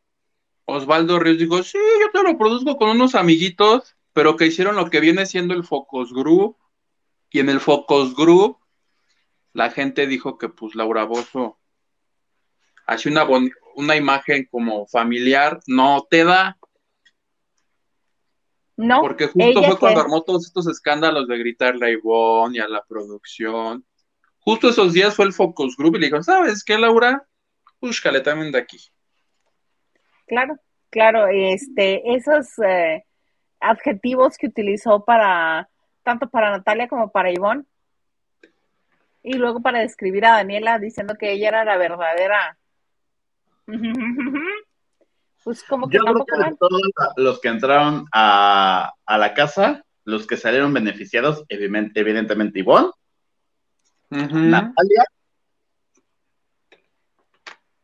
Osvaldo Ríos dijo, sí, yo te lo produzco con unos amiguitos, pero que hicieron lo que viene siendo el Focus Group. Y en el Focus Group, la gente dijo que pues Laura Bozo hace una, una imagen como familiar, no te da. No. Porque justo fue cuando armó todos estos escándalos de gritarle a Ivonne y a la producción. Justo esos días fue el Focus Group y le dijo, ¿sabes qué, Laura? Búscale también de aquí. Claro, claro, este, esos eh, adjetivos que utilizó para, tanto para Natalia como para Ivonne, y luego para describir a Daniela diciendo que ella era la verdadera Pues como que Yo creo que de todos los que entraron a, a, la casa, los que salieron beneficiados, evidentemente, evidentemente Ivonne, Natalia,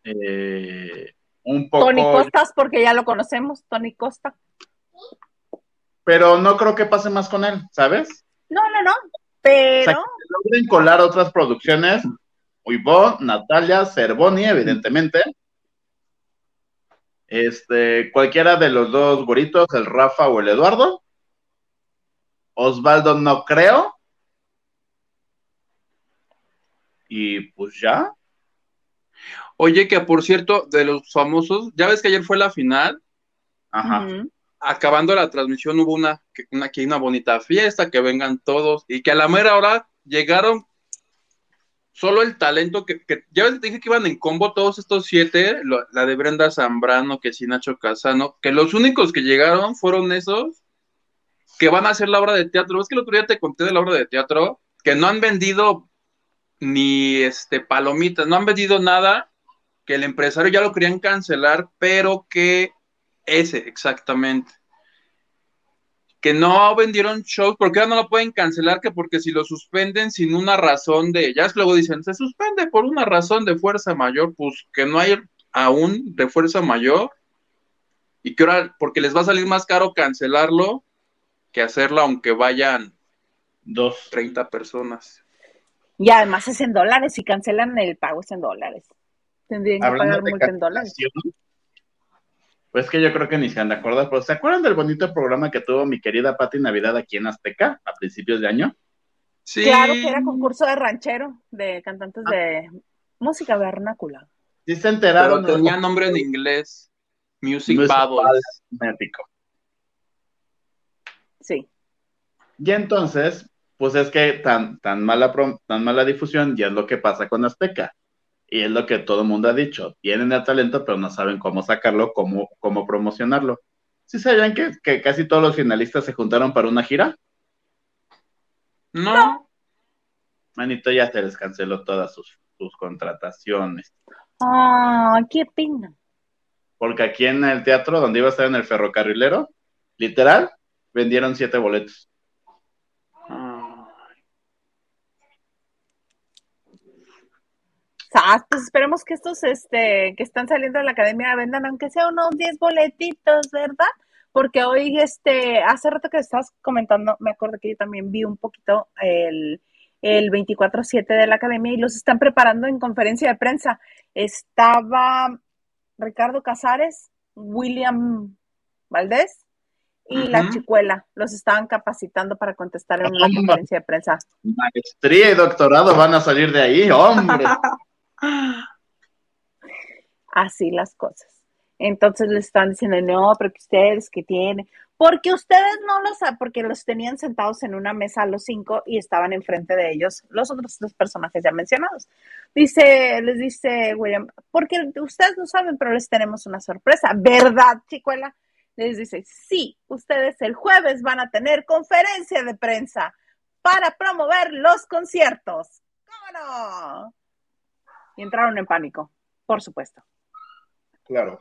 eh, un poco... Tony Costas, porque ya lo conocemos, Tony Costa. Pero no creo que pase más con él, ¿sabes? No, no, no, pero... O sea, que logren colar otras producciones, Ivonne, Natalia, Cervoni, evidentemente, este, cualquiera de los dos goritos, el Rafa o el Eduardo. Osvaldo no creo. Y pues ya. Oye, que por cierto, de los famosos, ya ves que ayer fue la final. Ajá. Acabando la transmisión hubo una, una, aquí una bonita fiesta, que vengan todos, y que a la mera hora llegaron solo el talento que, que ya te dije que iban en combo todos estos siete, lo, la de Brenda Zambrano, que sí Nacho Casano, que los únicos que llegaron fueron esos que van a hacer la obra de teatro. Es que el otro día te conté de la obra de teatro, que no han vendido ni este palomitas, no han vendido nada, que el empresario ya lo querían cancelar, pero que ese exactamente que no vendieron shows, porque ahora no lo pueden cancelar, que porque si lo suspenden sin una razón de, ya es luego dicen, se suspende por una razón de fuerza mayor, pues que no hay aún de fuerza mayor, y que ahora, porque les va a salir más caro cancelarlo que hacerlo aunque vayan dos, 30 personas. Y además es en dólares, si cancelan el pago es en dólares. Tendrían que pagar multa en dólares. Pues que yo creo que ni se han de acordar, pero ¿se acuerdan del bonito programa que tuvo mi querida Pati Navidad aquí en Azteca a principios de año? Sí. Claro que era concurso de ranchero, de cantantes de música vernácula. Sí se Pero enteraron. de- tenía nombre en inglés. Music Music Bubbles. México. Sí. Y entonces, pues es que tan, tan, mala, prom- tan mala difusión, y es lo que pasa con Azteca. Y es lo que todo el mundo ha dicho. Tienen el talento, pero no saben cómo sacarlo, cómo, cómo promocionarlo. ¿Sí sabían que, que casi todos los finalistas se juntaron para una gira? No. Manito, ya se les canceló todas sus, sus contrataciones. Ah, qué pena. Porque aquí en el teatro, donde iba a estar en el ferrocarrilero, literal, vendieron siete boletos. Ah, pues esperemos que estos este, que están saliendo de la academia vendan aunque sea unos 10 boletitos, ¿verdad? Porque hoy, este, hace rato que estabas comentando, me acuerdo que yo también vi un poquito el, el 24-7 de la academia y los están preparando en conferencia de prensa. Estaba Ricardo Casares, William Valdés y la chicuela. Los estaban capacitando para contestar en una conferencia de prensa. Maestría y doctorado van a salir de ahí, hombre. así las cosas. Entonces les están diciendo, no, pero ustedes que tienen, porque ustedes no lo saben, porque los tenían sentados en una mesa los cinco y estaban enfrente de ellos los otros dos personajes ya mencionados. Dice, les dice William, porque ustedes no saben, pero les tenemos una sorpresa, ¿verdad, chicuela? Les dice, sí, ustedes el jueves van a tener conferencia de prensa para promover los conciertos. ¿Cómo no? Y entraron en pánico, por supuesto. Claro.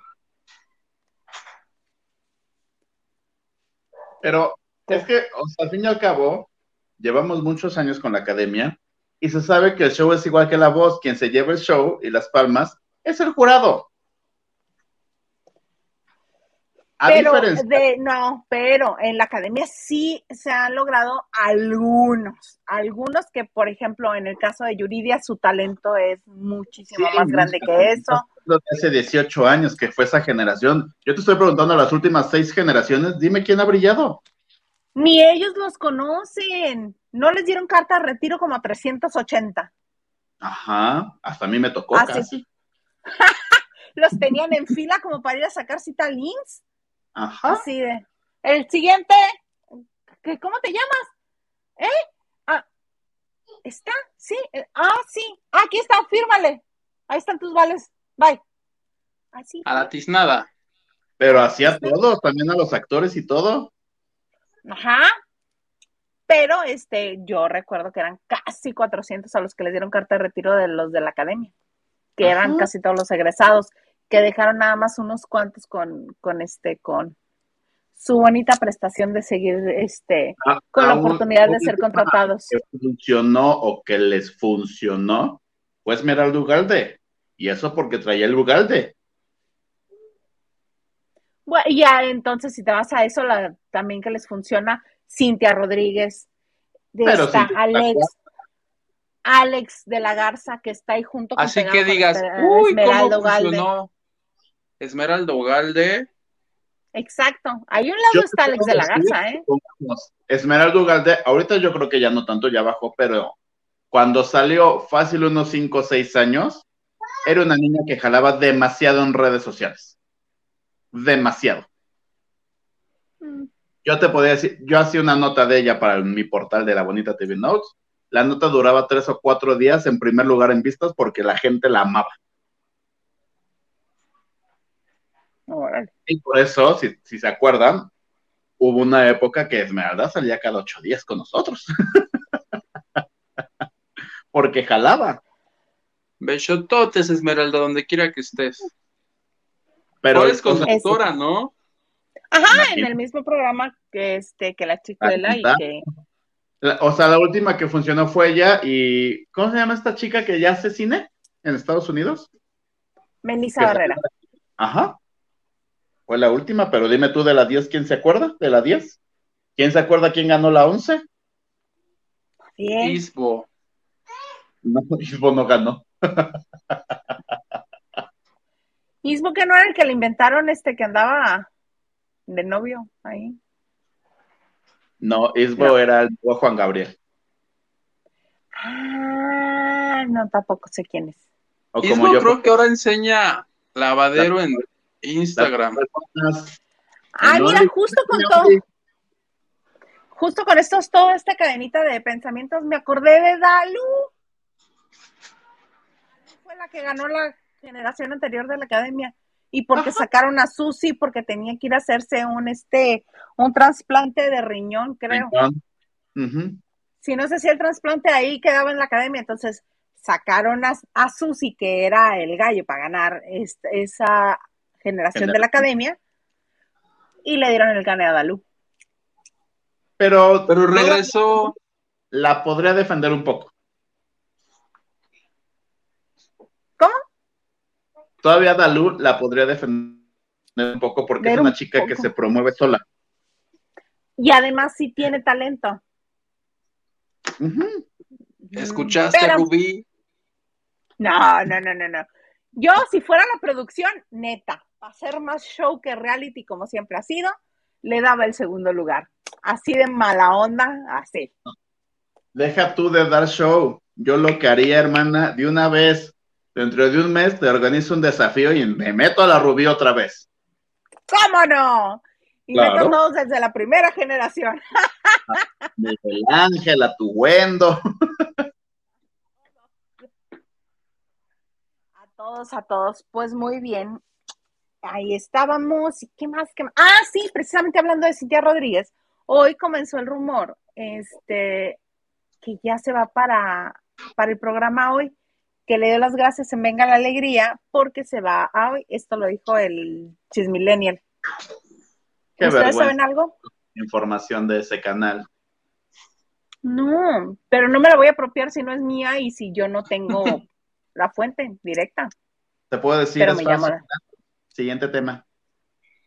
Pero es que, o sea, al fin y al cabo, llevamos muchos años con la academia y se sabe que el show es igual que la voz. Quien se lleva el show y las palmas es el jurado. A pero de, no, pero en la academia sí se han logrado algunos, algunos que, por ejemplo, en el caso de Yuridia, su talento es muchísimo más grande que eso. Hace 18 años que fue esa generación. Yo te estoy preguntando a las últimas seis generaciones, dime quién ha brillado. Ni ellos los conocen. No les dieron carta de retiro como a 380. Ajá, hasta a mí me tocó ah, casi. los tenían en fila como para ir a sacar cita links. Ajá. Así de. El siguiente, ¿cómo te llamas? ¿Eh? Ah, ¿Está? Sí. Eh, ah, sí. Ah, aquí está, fírmale. Ahí están tus vales. Bye. Así. A la tiznada. Pero hacía a todos, también a los actores y todo. Ajá. Pero este, yo recuerdo que eran casi 400 a los que les dieron carta de retiro de los de la academia, que eran casi todos los egresados que dejaron nada más unos cuantos con, con este, con su bonita prestación de seguir este ah, con la oportunidad de ser contratados. Que funcionó o que les funcionó fue Esmeralda Ugalde. Y eso porque traía el Ugalde. Bueno, ya entonces si te vas a eso, la, también que les funciona, Cintia Rodríguez, de esta, Alex, Alex de la Garza, que está ahí junto con Así que digas, uy, ¿cómo funcionó? Esmeralda Ugalde. Exacto. Ahí un lado está Alex de la Garza, ¿eh? Esmeralda Ugalde, ahorita yo creo que ya no tanto, ya bajó, pero cuando salió fácil unos 5 o 6 años, era una niña que jalaba demasiado en redes sociales. Demasiado. Mm. Yo te podía decir, yo hacía una nota de ella para mi portal de la Bonita TV Notes. La nota duraba tres o cuatro días en primer lugar en vistas porque la gente la amaba. Y por eso, si, se acuerdan, hubo una época que Esmeralda salía cada ocho días con nosotros. Porque jalaba. Besototes, Esmeralda, donde quiera que estés. Pero es conductora, ¿no? Ajá, en el mismo programa que este, que la chicuela y que. O sea, la última que funcionó fue ella y. ¿Cómo se llama esta chica que ya hace cine en Estados Unidos? Melissa Barrera. Ajá. Fue la última, pero dime tú de la 10, ¿quién se acuerda de la 10? ¿Quién se acuerda quién ganó la 11? Isbo. No, Isbo no ganó. Isbo que no era el que le inventaron este que andaba de novio ahí. No, Isbo era el Juan Gabriel. Ah, no, tampoco sé quién es. Isbo yo creo que ahora enseña lavadero en Instagram. Ah, mira, justo con todo. Justo con estos, toda esta cadenita de pensamientos, me acordé de Dalu. Fue la que ganó la generación anterior de la academia. Y porque sacaron a Susi, porque tenía que ir a hacerse un este, un trasplante de riñón, creo. Si no sé si el trasplante ahí quedaba en la academia, entonces sacaron a, a Susi, que era el gallo para ganar esa generación de la academia, y le dieron el gane a Dalú. Pero, pero regresó. La podría defender un poco. ¿Cómo? Todavía Dalú la podría defender un poco porque es una chica que se promueve sola. Y además sí tiene talento. ¿Escuchaste, Rubí? No, no, no, no, no. Yo, si fuera la producción, neta, hacer más show que reality, como siempre ha sido, le daba el segundo lugar. Así de mala onda, así. Deja tú de dar show. Yo lo que haría, hermana, de una vez, Dentro de un mes te organizo un desafío y me meto a la Rubí otra vez. ¿Cómo no? Y Claro. meto todos desde la primera generación. Miguel Ángel, a tu Wendo. A todos, a todos. Pues muy bien. Ahí estábamos. ¿Y qué más? ¿Qué más? Ah, sí, precisamente hablando de Cintia Rodríguez. Hoy comenzó el rumor, este, que ya se va para, para el programa hoy, que le dio las gracias en Venga la Alegría, porque se va a hoy. Esto lo dijo el Chismillennial. Qué ¿Ustedes saben algo? Información de ese canal. No, pero no me la voy a apropiar si no es mía y si yo no tengo la fuente directa. Te puedo decir, es. Siguiente tema.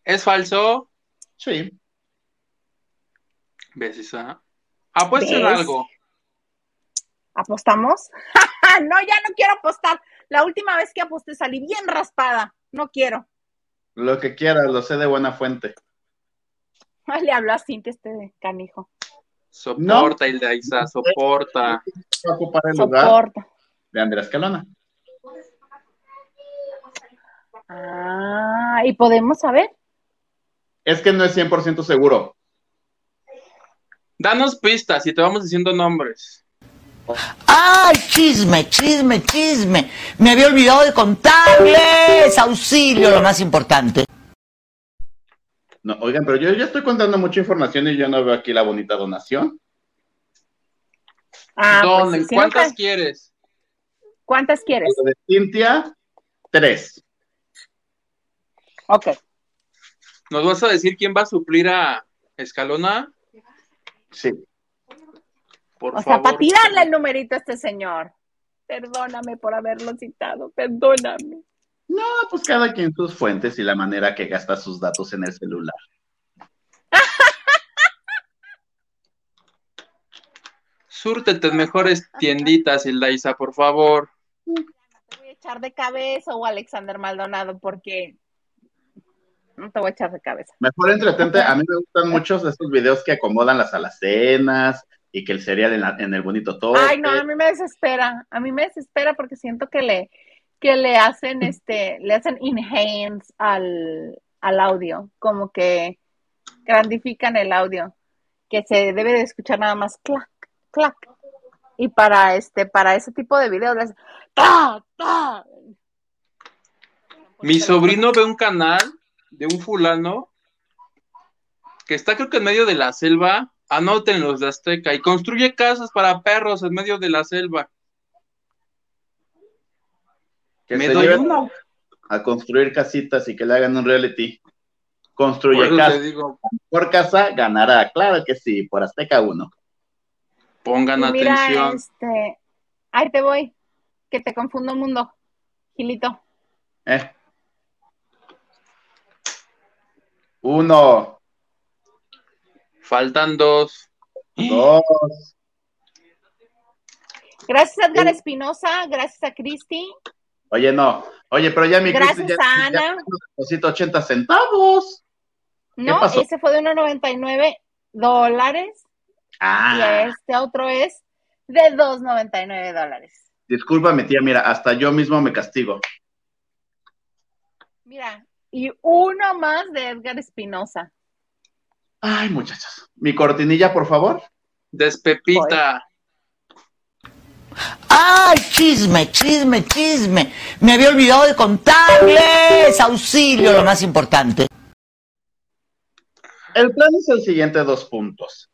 ¿Es falso? Sí. ¿Ves, Isa? Apuesten ¿Ves? algo. ¿Apostamos? no, ya no quiero apostar. La última vez que aposté salí bien raspada. No quiero. Lo que quieras, lo sé de buena fuente. Ay, le habló a Cintia este canijo. Soporta, Hilda Isa, soporta. Ocupar el lugar Soporta. de Andrés Calona. Ah, y podemos saber. Es que no es 100% seguro. Danos pistas y te vamos diciendo nombres. ¡Ay, chisme, chisme, chisme! Me había olvidado de contarles. Auxilio, lo más importante. No, oigan, pero yo ya estoy contando mucha información y yo no veo aquí la bonita donación. Ah, pues, ¿Cuántas quieres? ¿Cuántas quieres? Lo de Cintia, tres. Ok. ¿Nos vas a decir quién va a suplir a Escalona? Sí. Por O sea, para tirarle el numerito a este señor. Perdóname por haberlo citado, perdóname. No, pues cada quien sus fuentes y la manera que gasta sus datos en el celular. Súrtete en mejores tienditas, Hilda Isa, por favor. Te voy a echar de cabeza o Alexander Maldonado porque no te voy a echar de cabeza. Mejor entretente, a mí me gustan muchos de estos videos que acomodan las alacenas y que el cereal en, la- en el bonito tope. Ay, no, a mí me desespera, a mí me desespera porque siento que le, que le hacen este, le hacen enhance al, al audio, como que grandifican el audio, que se debe de escuchar nada más clac, clac. Y para este, para ese tipo de videos, le hacen ta, ta. Mi sobrino ve un canal de un fulano que está creo que en medio de la selva, anoten los de Azteca, y construye casas para perros en medio de la selva. que Me se doy una. a construir casitas y que le hagan un reality. Por Construye eso casa. digo, Por casa ganará, claro que sí, por Azteca 1. pongan Y mira, atención. este, ahí te voy, que te confundo mundo, Gilito. Eh. Uno, Faltan dos. dos, Gracias Edgar Sí. Espinosa, gracias a Cristi, Oye, no. Oye, pero ya mi Gracias, ya, Ana. ya deposito 80 centavos. ¿no? pasó? Ese fue de 1.99 dólares y Ah, este otro es de 2.99 dólares. discúlpame, tía, mira, hasta yo mismo me castigo. Mira, y uno más de Edgar Espinosa. Ay, muchachos. Mi cortinilla, por favor. Despepita. ¡Ay, chisme, chisme, chisme! Me había olvidado de contarles. Auxilio, lo más importante. El plan es el siguiente dos puntos.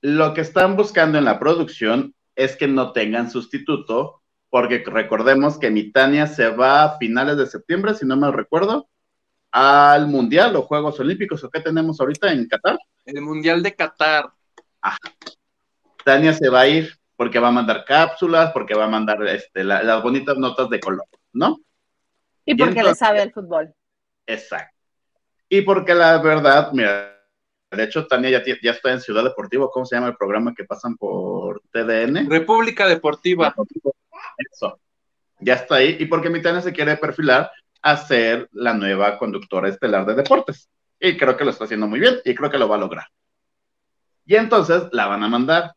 Lo que están buscando en la producción es que no tengan sustituto, porque recordemos que mi Tania se va a finales de septiembre, si no me recuerdo, al Mundial o Juegos Olímpicos, o qué tenemos ahorita en Qatar. El Mundial de Qatar. Tania se va a ir porque va a mandar cápsulas, porque va a mandar este, la- las bonitas notas de color, ¿no? Y Y porque le sabe al fútbol. Exacto. Y porque la verdad, mira, de hecho, Tania ya, ya está en Ciudad Deportivo, ¿cómo se llama el programa que pasan por TDN? República Deportiva. Eso. Ya está ahí. Y porque mi Tania se quiere perfilar a ser la nueva conductora estelar de deportes. Y creo que lo está haciendo muy bien y creo que lo va a lograr. Y entonces la van a mandar.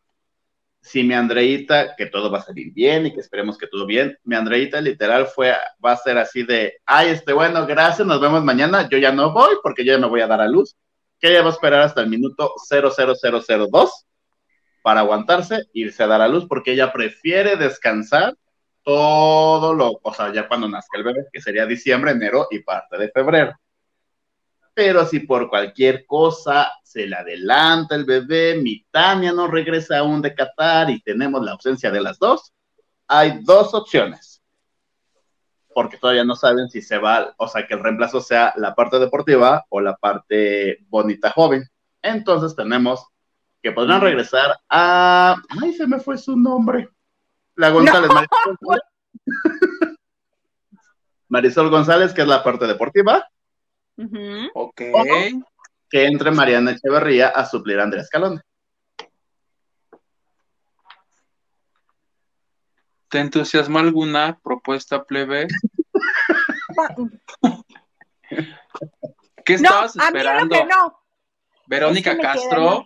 si mi Andreita, que todo va a salir bien y que esperemos que todo bien, mi Andreita literal fue, va a ser así de, ay, este, bueno, gracias, nos vemos mañana, yo ya no voy porque yo ya me voy a dar a luz, que ella va a esperar hasta el minuto 00002 para aguantarse, irse a dar a luz, porque ella prefiere descansar todo lo, o sea, ya cuando nazca el bebé, que sería diciembre, enero y parte de febrero. Pero si por cualquier cosa se le adelanta el bebé, mi Tania no regresa aún de Qatar y tenemos la ausencia de las dos, hay dos opciones. Porque todavía no saben si se va, o sea, que el reemplazo sea la parte deportiva o la parte bonita joven. Entonces tenemos que podrán regresar a. Ay, se me fue su nombre. La González, Marisol González. Marisol González, que es la parte deportiva. Ujú. Ok. Que entre Mariana Echeverría a suplir a Andrea Escalón. ¿Te entusiasma alguna propuesta plebe? ¿Qué No, estabas a mí lo esperando? que no. Verónica Castro.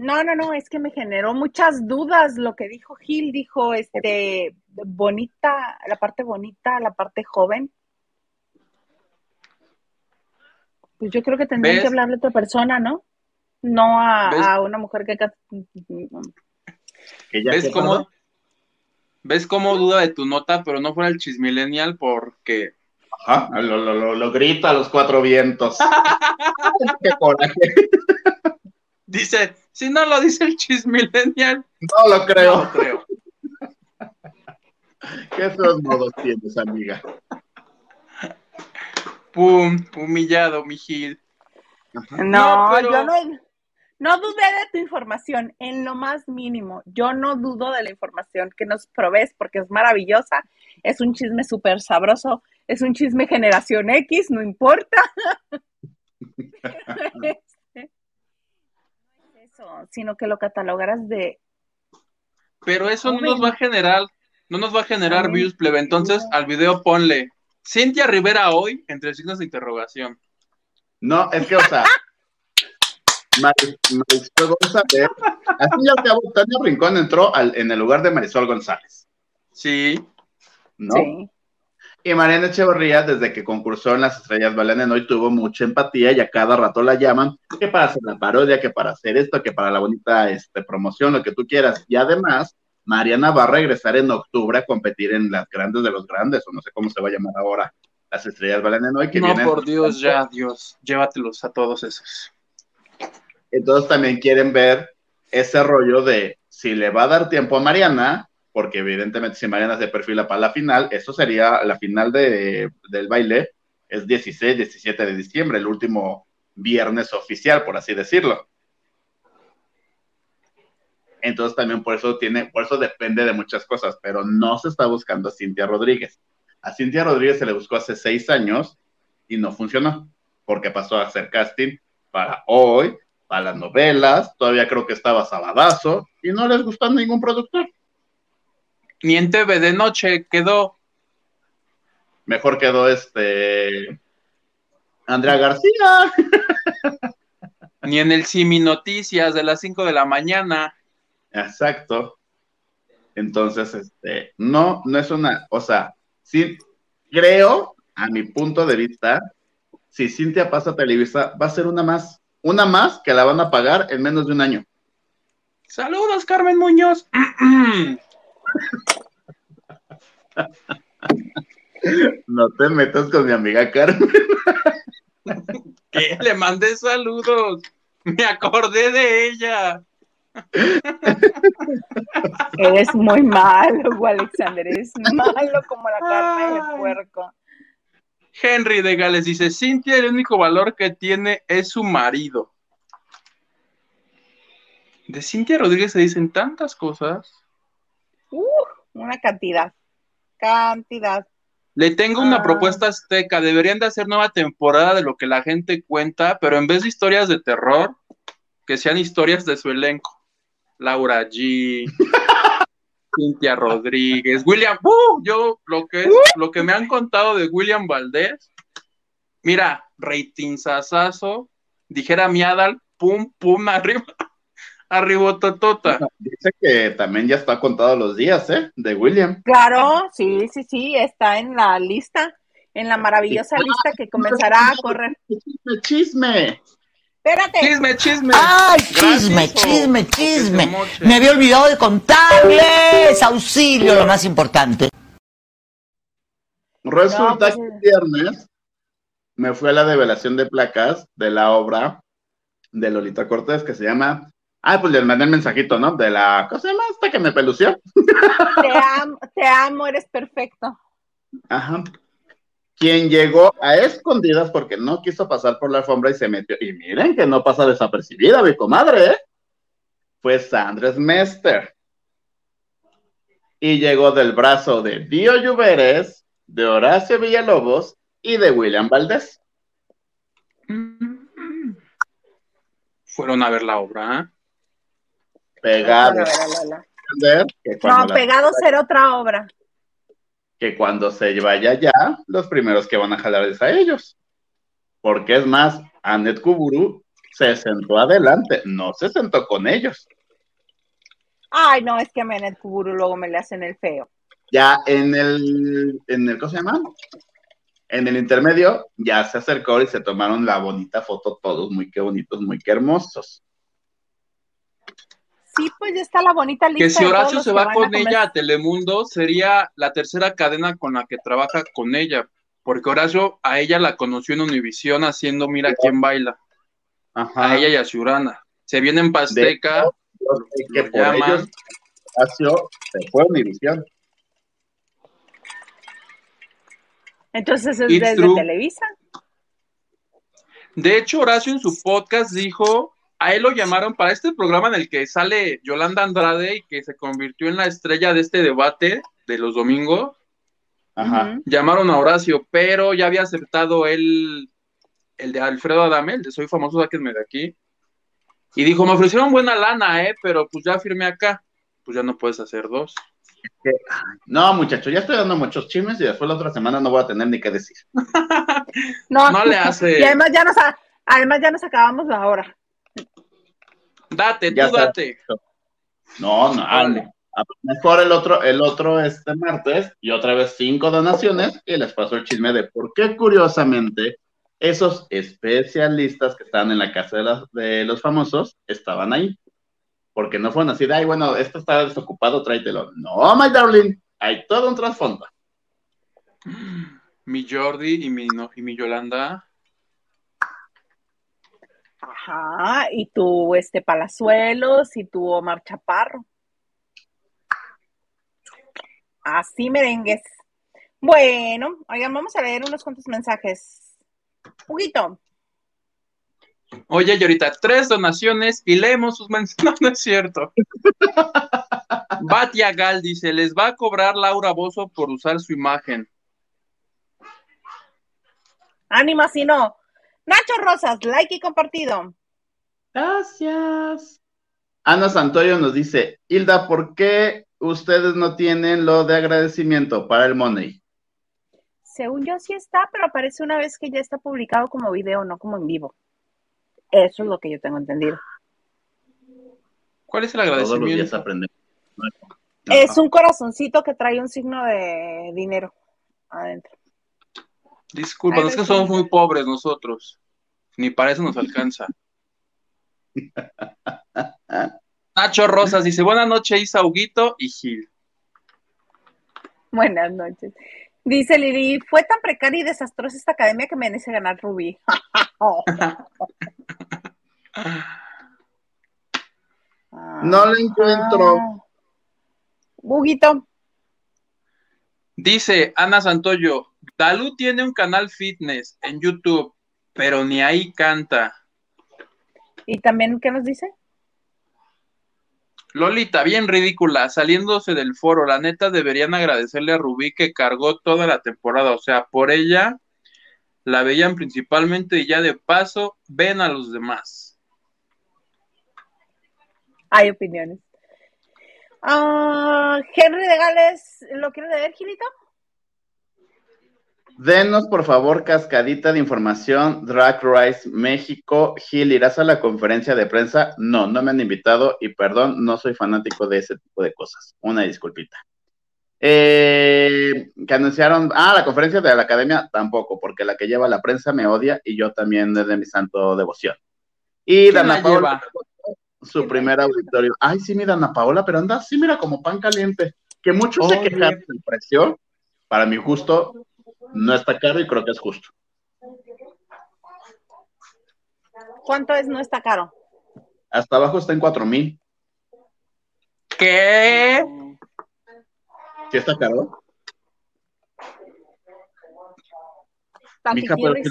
No, no, no, es que me generó muchas dudas lo que dijo Gil, dijo este bonita, la parte bonita, la parte joven. Pues yo creo que tendrían ¿Ves? que hablarle a otra persona, ¿no? No a, una mujer que ya ¿Ves cómo, ¿Ves cómo duda de tu nota, pero no fuera el chismillennial porque Ajá, lo, lo, lo, lo grita a los cuatro vientos. Qué coraje. Dice, si no lo dice el chismillennial, No lo no creo. lo creo. ¿Qué feos modos tienes, amiga? Pum, humillado, mi Gil. No, No, pero- yo no, no dudé de tu información en lo más mínimo. Yo no dudo de la información que nos provees porque es maravillosa. Es un chisme súper sabroso. Es un chisme generación X, no importa. Eso, sino que lo catalogaras de Pero eso no nos va a generar, no nos va a generar Joven. views, plebe. Entonces, al video ponle Cintia Rivera hoy, entre signos de interrogación. No, es que, o sea, Maris- Marisol González, así y al cabo, Tania Rincón entró al- en el lugar de Marisol González, Sí, ¿no? sí. Y Mariana Echeverría, desde que concursó en Las Estrellas Bailan Hoy, tuvo mucha empatía y a cada rato la llaman, que para hacer la parodia, que para hacer esto, que para la bonita este, promoción, lo que tú quieras. Y además, Mariana va a regresar en octubre a competir en las grandes de los grandes, o no sé cómo se va a llamar ahora, Las Estrellas Bailan Hoy, que no, vienen. por Dios, ya, Dios, llévatelos a todos esos. Entonces también quieren ver ese rollo de si le va a dar tiempo a Mariana, porque evidentemente si Mariana se perfila para la final, eso sería la final de, del baile, es 16, 17 de diciembre, el último viernes oficial, por así decirlo. Entonces también por eso tiene, por eso depende de muchas cosas, pero no se está buscando a Cintia Rodríguez. A Cintia Rodríguez se le buscó hace seis años y no funcionó, porque pasó a hacer casting para hoy, para las novelas, todavía creo que estaba Sabadazo, y no les gustó a ningún productor. Ni en TV de noche quedó. Mejor quedó este Andrea García. Ni en el Simi Noticias de las 5 de la mañana. Exacto. Entonces, este, no, no es una, o sea, sí, creo, a mi punto de vista, si Cintia pasa a Televisa, va a ser una más, una más que la van a pagar en menos de un año. Saludos, Carmen Muñoz. No te metas con mi amiga Carmen. que le mandé saludos. Me acordé de ella. Eres muy malo, Alexander. Eres malo como la carne de puerco. Henry de Gales dice, Cintia, el único valor que tiene es su marido. De Cintia Rodríguez se dicen tantas cosas. Uh, una cantidad. Cantidad. Le tengo una Ah. propuesta azteca. Deberían de hacer nueva temporada de lo que la gente cuenta, pero en vez de historias de terror, que sean historias de su elenco. Laura G, Cintia Rodríguez, William, ¡uh! yo lo que es, lo que me han contado de William Valdés, mira, rating sasazo, dijera mi Adal, pum, pum, arriba, Arribototota. Dice que también ya está contado los días, ¿eh? De William. Claro, sí, sí, sí, está en la lista, en la maravillosa lista que comenzará a correr. Chisme, chisme. Espérate, Chisme, chisme. Ay, chisme, chisme, chisme. Me había olvidado de contarles. Auxilio, lo más importante. Resulta No, pues, que el viernes me fui a la develación de placas de la obra de Lolita Cortés que se llama. Ah, pues les mandé el mensajito, ¿no? De la. ¿Cómo se llama esta que me pelució? te amo, te amo, eres perfecto. Ajá. Quien llegó a escondidas porque no quiso pasar por la alfombra y se metió. Y miren que no pasa desapercibida, mi comadre, ¿eh? Fue Sandra Mester. Y llegó del brazo de Dio Lluveres, de Horacio Villalobos y de William Valdés. Fueron a ver la obra. ¿eh? Que No, pegados era otra obra. que cuando se vaya ya, los primeros que van a jalar es a ellos. Porque es más, Annette Kuburu se sentó adelante, no se sentó con ellos. Ay, no, es que a Menet Kuburu luego me le hacen el feo. Ya en el, en el, ¿cómo se llama? En el intermedio, ya se acercó y se tomaron la bonita foto todos, muy que bonitos, muy que hermosos. Sí, pues ya está la bonita lista. Que si Horacio se va a con ella a Telemundo, sería la tercera cadena con la que trabaja con ella. Porque Horacio a ella la conoció en Univisión haciendo Mira quién baila. Ajá. A ella y a Ciurana. Se viene en Pasteca. Que por llaman. ellos, Horacio se fue a Univisión. Entonces es It's desde true. Televisa. De hecho, Horacio en su podcast dijo, a él lo llamaron para este programa en el que sale Yolanda Andrade y que se convirtió en la estrella de este debate de los domingos. Ajá. Llamaron a Horacio, pero ya había aceptado él el de Alfredo Adame, el de Soy famoso, sáquenme de aquí. Y dijo, me ofrecieron buena lana, eh, pero pues ya firmé acá. Pues ya no puedes hacer dos. No, muchachos, ya estoy dando muchos chismes y después la otra semana no voy a tener ni qué decir. No, No le hace. Y además ya nos, además ya nos acabamos la hora. Date, Ya tú está. date. No, no, Vale. a- mejor el otro, el otro este martes y otra vez cinco donaciones y les paso el chisme de por qué curiosamente esos especialistas que estaban en la casa de, las- de los famosos estaban ahí. Porque no fueron así de, ay, bueno, esto está desocupado, tráetelo. No, my darling, hay todo un trasfondo. Mi Jordi y mi, no- y mi Yolanda. Ajá, y tú, este, Palazuelos, y tú, Omar Chaparro. Así merengues. Bueno, oigan, vamos a leer unos cuantos mensajes. Huguito, Oye, y ahorita tres donaciones y leemos sus mensajes. No, no es cierto. Batia Gal dice, les va a cobrar Laura Bozo por usar su imagen. ánimo si no. Nacho Rosas, like y compartido. Gracias. Ana Santoyo nos dice, Hilda, ¿por qué ustedes no tienen lo de agradecimiento para el Money? Según yo sí está, pero aparece una vez que ya está publicado como video, no como en vivo. Eso es lo que yo tengo entendido. ¿Cuál es el Todos los días agradecimiento? aprendemos. Es un corazoncito que trae un signo de dinero adentro. Disculpa, es que no, somos muy pobres nosotros. Ni para eso nos alcanza. Nacho Rosas dice, buenas noches, Isa Huguito y Gil. Buenas noches. Dice Lili, fue tan precaria y desastrosa esta academia que merece ganar Rubí. No la encuentro. Ah. Huguito, Dice Ana Santoyo, Dalú tiene un canal fitness en YouTube, pero ni ahí canta. ¿y también qué nos dice? Lolita, bien ridícula, saliéndose del foro. La neta deberían agradecerle a Rubí que cargó toda la temporada. O sea, por ella la veían principalmente y ya de paso ven a los demás. Hay opiniones. Ah, Henry de Gales, ¿lo quieres leer, Gilito? Denos, por favor, cascadita de información. Drag Race México. Gil, ¿irás a la conferencia de prensa? No, no me han invitado y perdón, no soy fanático de ese tipo de cosas. Una disculpita. Eh, que anunciaron, ah, la conferencia de la academia tampoco, porque la que lleva la prensa me odia y yo también es de mi santo devoción. Y Dana Paola, su primer auditorio. Ay, sí, mira, Dana Paola, pero anda sí, mira, como pan caliente. Que muchos se quejaron del precio. Para mi gusto, no está caro y creo que es justo. ¿Cuánto es no está caro? Hasta abajo está en cuatro mil. ¿Qué? ¿Sí está caro? Mija, pero que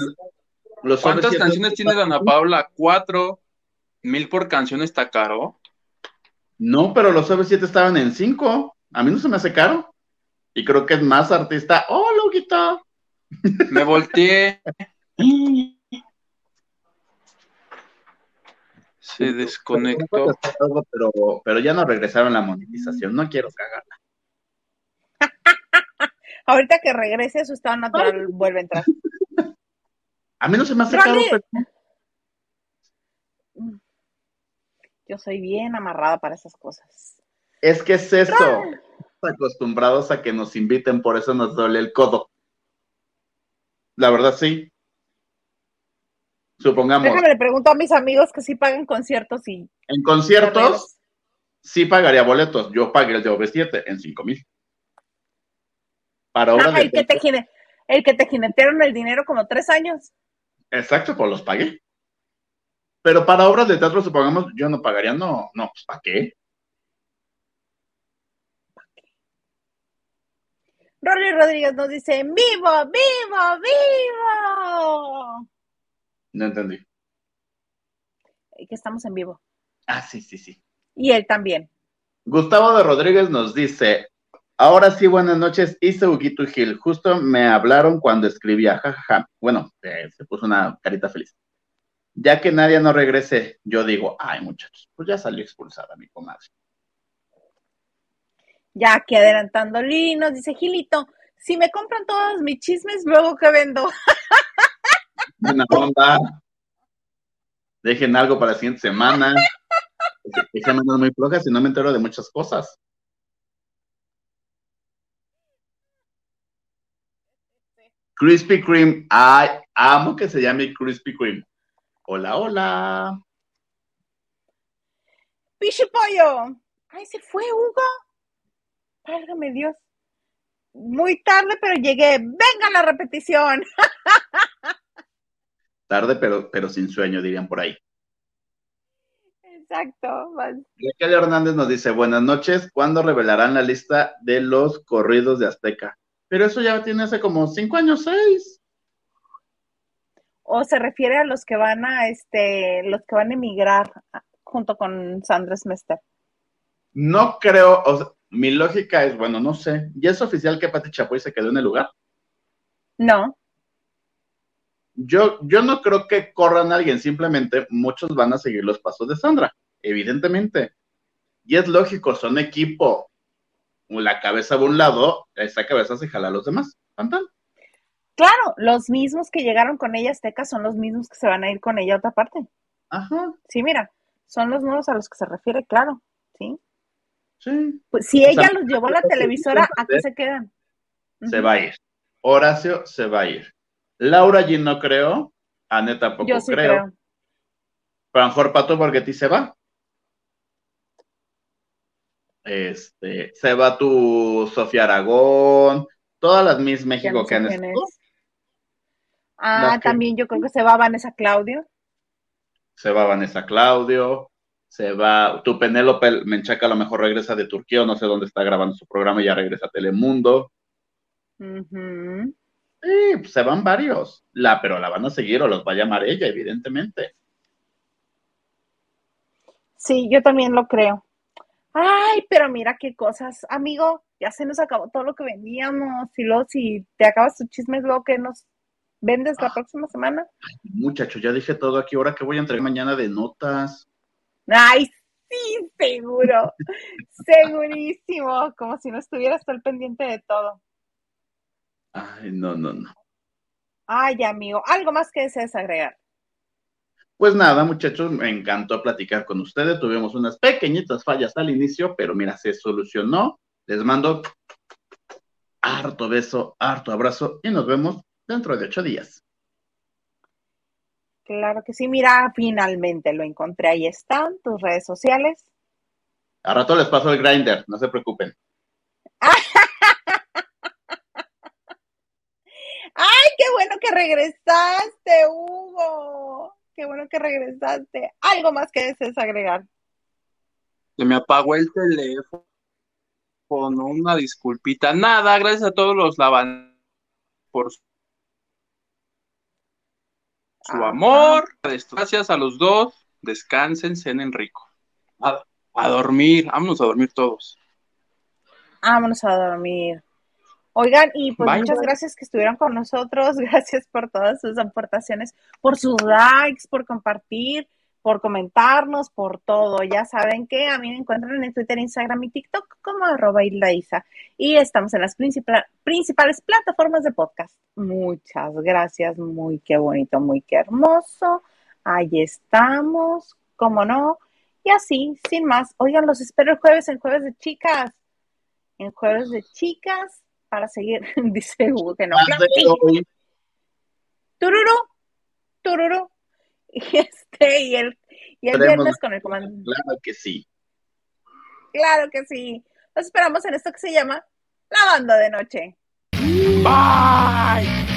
los ¿Cuántas canciones tiene Dana Paula? ¿Cuatro? ¿Mil por canción está caro? No, pero los OV7 estaban en cinco. A mí no se me hace caro. Y creo que es más artista. ¡Oh, Luguita! Me volteé. Se desconectó. Pero, pero ya no regresaron la monetización. No quiero cagarla. Ahorita que regrese su estado natural vuelve a entrar. A mí no se me hace caro. Yo soy bien amarrada para esas cosas. Es que es eso. Acostumbrados a que nos inviten, por eso nos duele el codo. La verdad, sí. Supongamos. Déjame le pregunto a mis amigos que sí pagan conciertos y. En conciertos, sí pagaría boletos. Yo pagué el de OV7 en 5 mil. Para obras el, que te el que te jinetearon el dinero como tres años. Exacto, pues los pagué. Pero para obras de teatro, supongamos, yo no pagaría, no, no, pues ¿para qué? Rolly Rodríguez nos dice, vivo, vivo, vivo. No entendí. Que estamos en vivo. Ah, sí, sí, sí. Y él también. Gustavo de Rodríguez nos dice, ahora sí, buenas noches, hice Huguito Gil, justo me hablaron cuando escribía, jajaja. Bueno, eh, se puso una carita feliz. Ya que nadie no regrese, yo digo, ay muchachos, pues ya salió expulsada mi comadre. Ya aquí adelantando Linos, dice Gilito, si me compran todos mis chismes, luego que vendo. Buena onda. Dejen algo para la siguiente semana. Hay semanas muy flojas y no me entero de muchas cosas. Krispy Kreme. Ay, amo que se llame Krispy Kreme. Hola, hola. Pollo. Ay, se fue Hugo. Válgame Dios. Muy tarde, pero llegué. Venga la repetición. tarde, pero, pero sin sueño, dirían por ahí. Exacto. Raquel Hernández nos dice, buenas noches, ¿cuándo revelarán la lista de los corridos de Azteca? Pero eso ya tiene hace como cinco años, seis. O se refiere a los que van a, este, los que van a emigrar junto con Sandra Smester. No creo, o sea, mi lógica es, bueno, no sé, ¿ya es oficial que Pati Chapoy se quedó en el lugar? No. Yo, yo no creo que corran a alguien, simplemente muchos van a seguir los pasos de Sandra, evidentemente. Y es lógico, son equipo. La cabeza de un lado, esa cabeza se jala a los demás. Claro, los mismos que llegaron con ella Azteca son los mismos que se van a ir con ella a otra parte. Ajá. Sí, mira, son los nuevos a los que se refiere, claro, ¿sí? Sí. Pues si ella los llevó a la televisora, ¿a qué se quedan? Se va a ir. Horacio se va a ir. Laura allí no creo. Anne tampoco Yo sí creo. creo. Pero a lo mejor Pato Borghetti se va. Este, se va tu Sofía Aragón, todas las Miss México que han estado. Ah, también yo creo que se va Vanessa Claudio. Se va Vanessa Claudio se va, tu Penélope Menchaca a lo mejor regresa de Turquía, o no sé dónde está grabando su programa y ya regresa a Telemundo. Sí, pues se van varios, la, pero la van a seguir o los va a llamar ella, evidentemente. Sí, yo también lo creo. Ay, pero mira qué cosas, amigo, ya se nos acabó todo lo que vendíamos, y luego si te acabas tu chisme, lo que nos vendes la ah. próxima semana. Ay, muchacho, ya dije todo aquí, ahora que voy a entregar mañana de notas. Ay, sí, seguro. Segurísimo. Como si no estuvieras todo el pendiente de todo. Ay, no, no, no. Ay, amigo, ¿algo más que desees agregar? Pues nada, muchachos, me encantó platicar con ustedes. Tuvimos unas pequeñitas fallas al inicio, pero mira, se solucionó. Les mando harto beso, harto abrazo y nos vemos dentro de ocho días. Claro que sí, mira, finalmente lo encontré. Ahí están tus redes sociales. A rato les paso el grinder, no se preocupen. ¡Ay, qué bueno que regresaste, Hugo! Qué bueno que regresaste. ¿Algo más que desees agregar? Se me apagó el teléfono. Una disculpita. Nada, gracias a todos los lavan por su Ajá. amor. Gracias a los dos. Descansen, cenen rico. A, a dormir. Vámonos a dormir todos. Vámonos a dormir. Oigan, y pues Bye, muchas gracias que estuvieron con nosotros. Gracias por todas sus aportaciones, por sus likes, por compartir, por comentarnos, por todo. Ya saben que a mí me encuentran en Twitter, Instagram y TikTok como arroba Isa. Y estamos en las principal- principales plataformas de podcast. Muchas gracias, muy qué bonito, muy qué hermoso. Ahí estamos, cómo no. Y así, sin más. Oigan, los espero el jueves en Jueves de Chicas. En Jueves de Chicas para seguir, dice Hugo que no. Más Claro Y este, y el, y el Esperemos. viernes con el comando. Claro que sí. Claro que sí. Los esperamos en esto que se llama La Banda de Noche. Bye.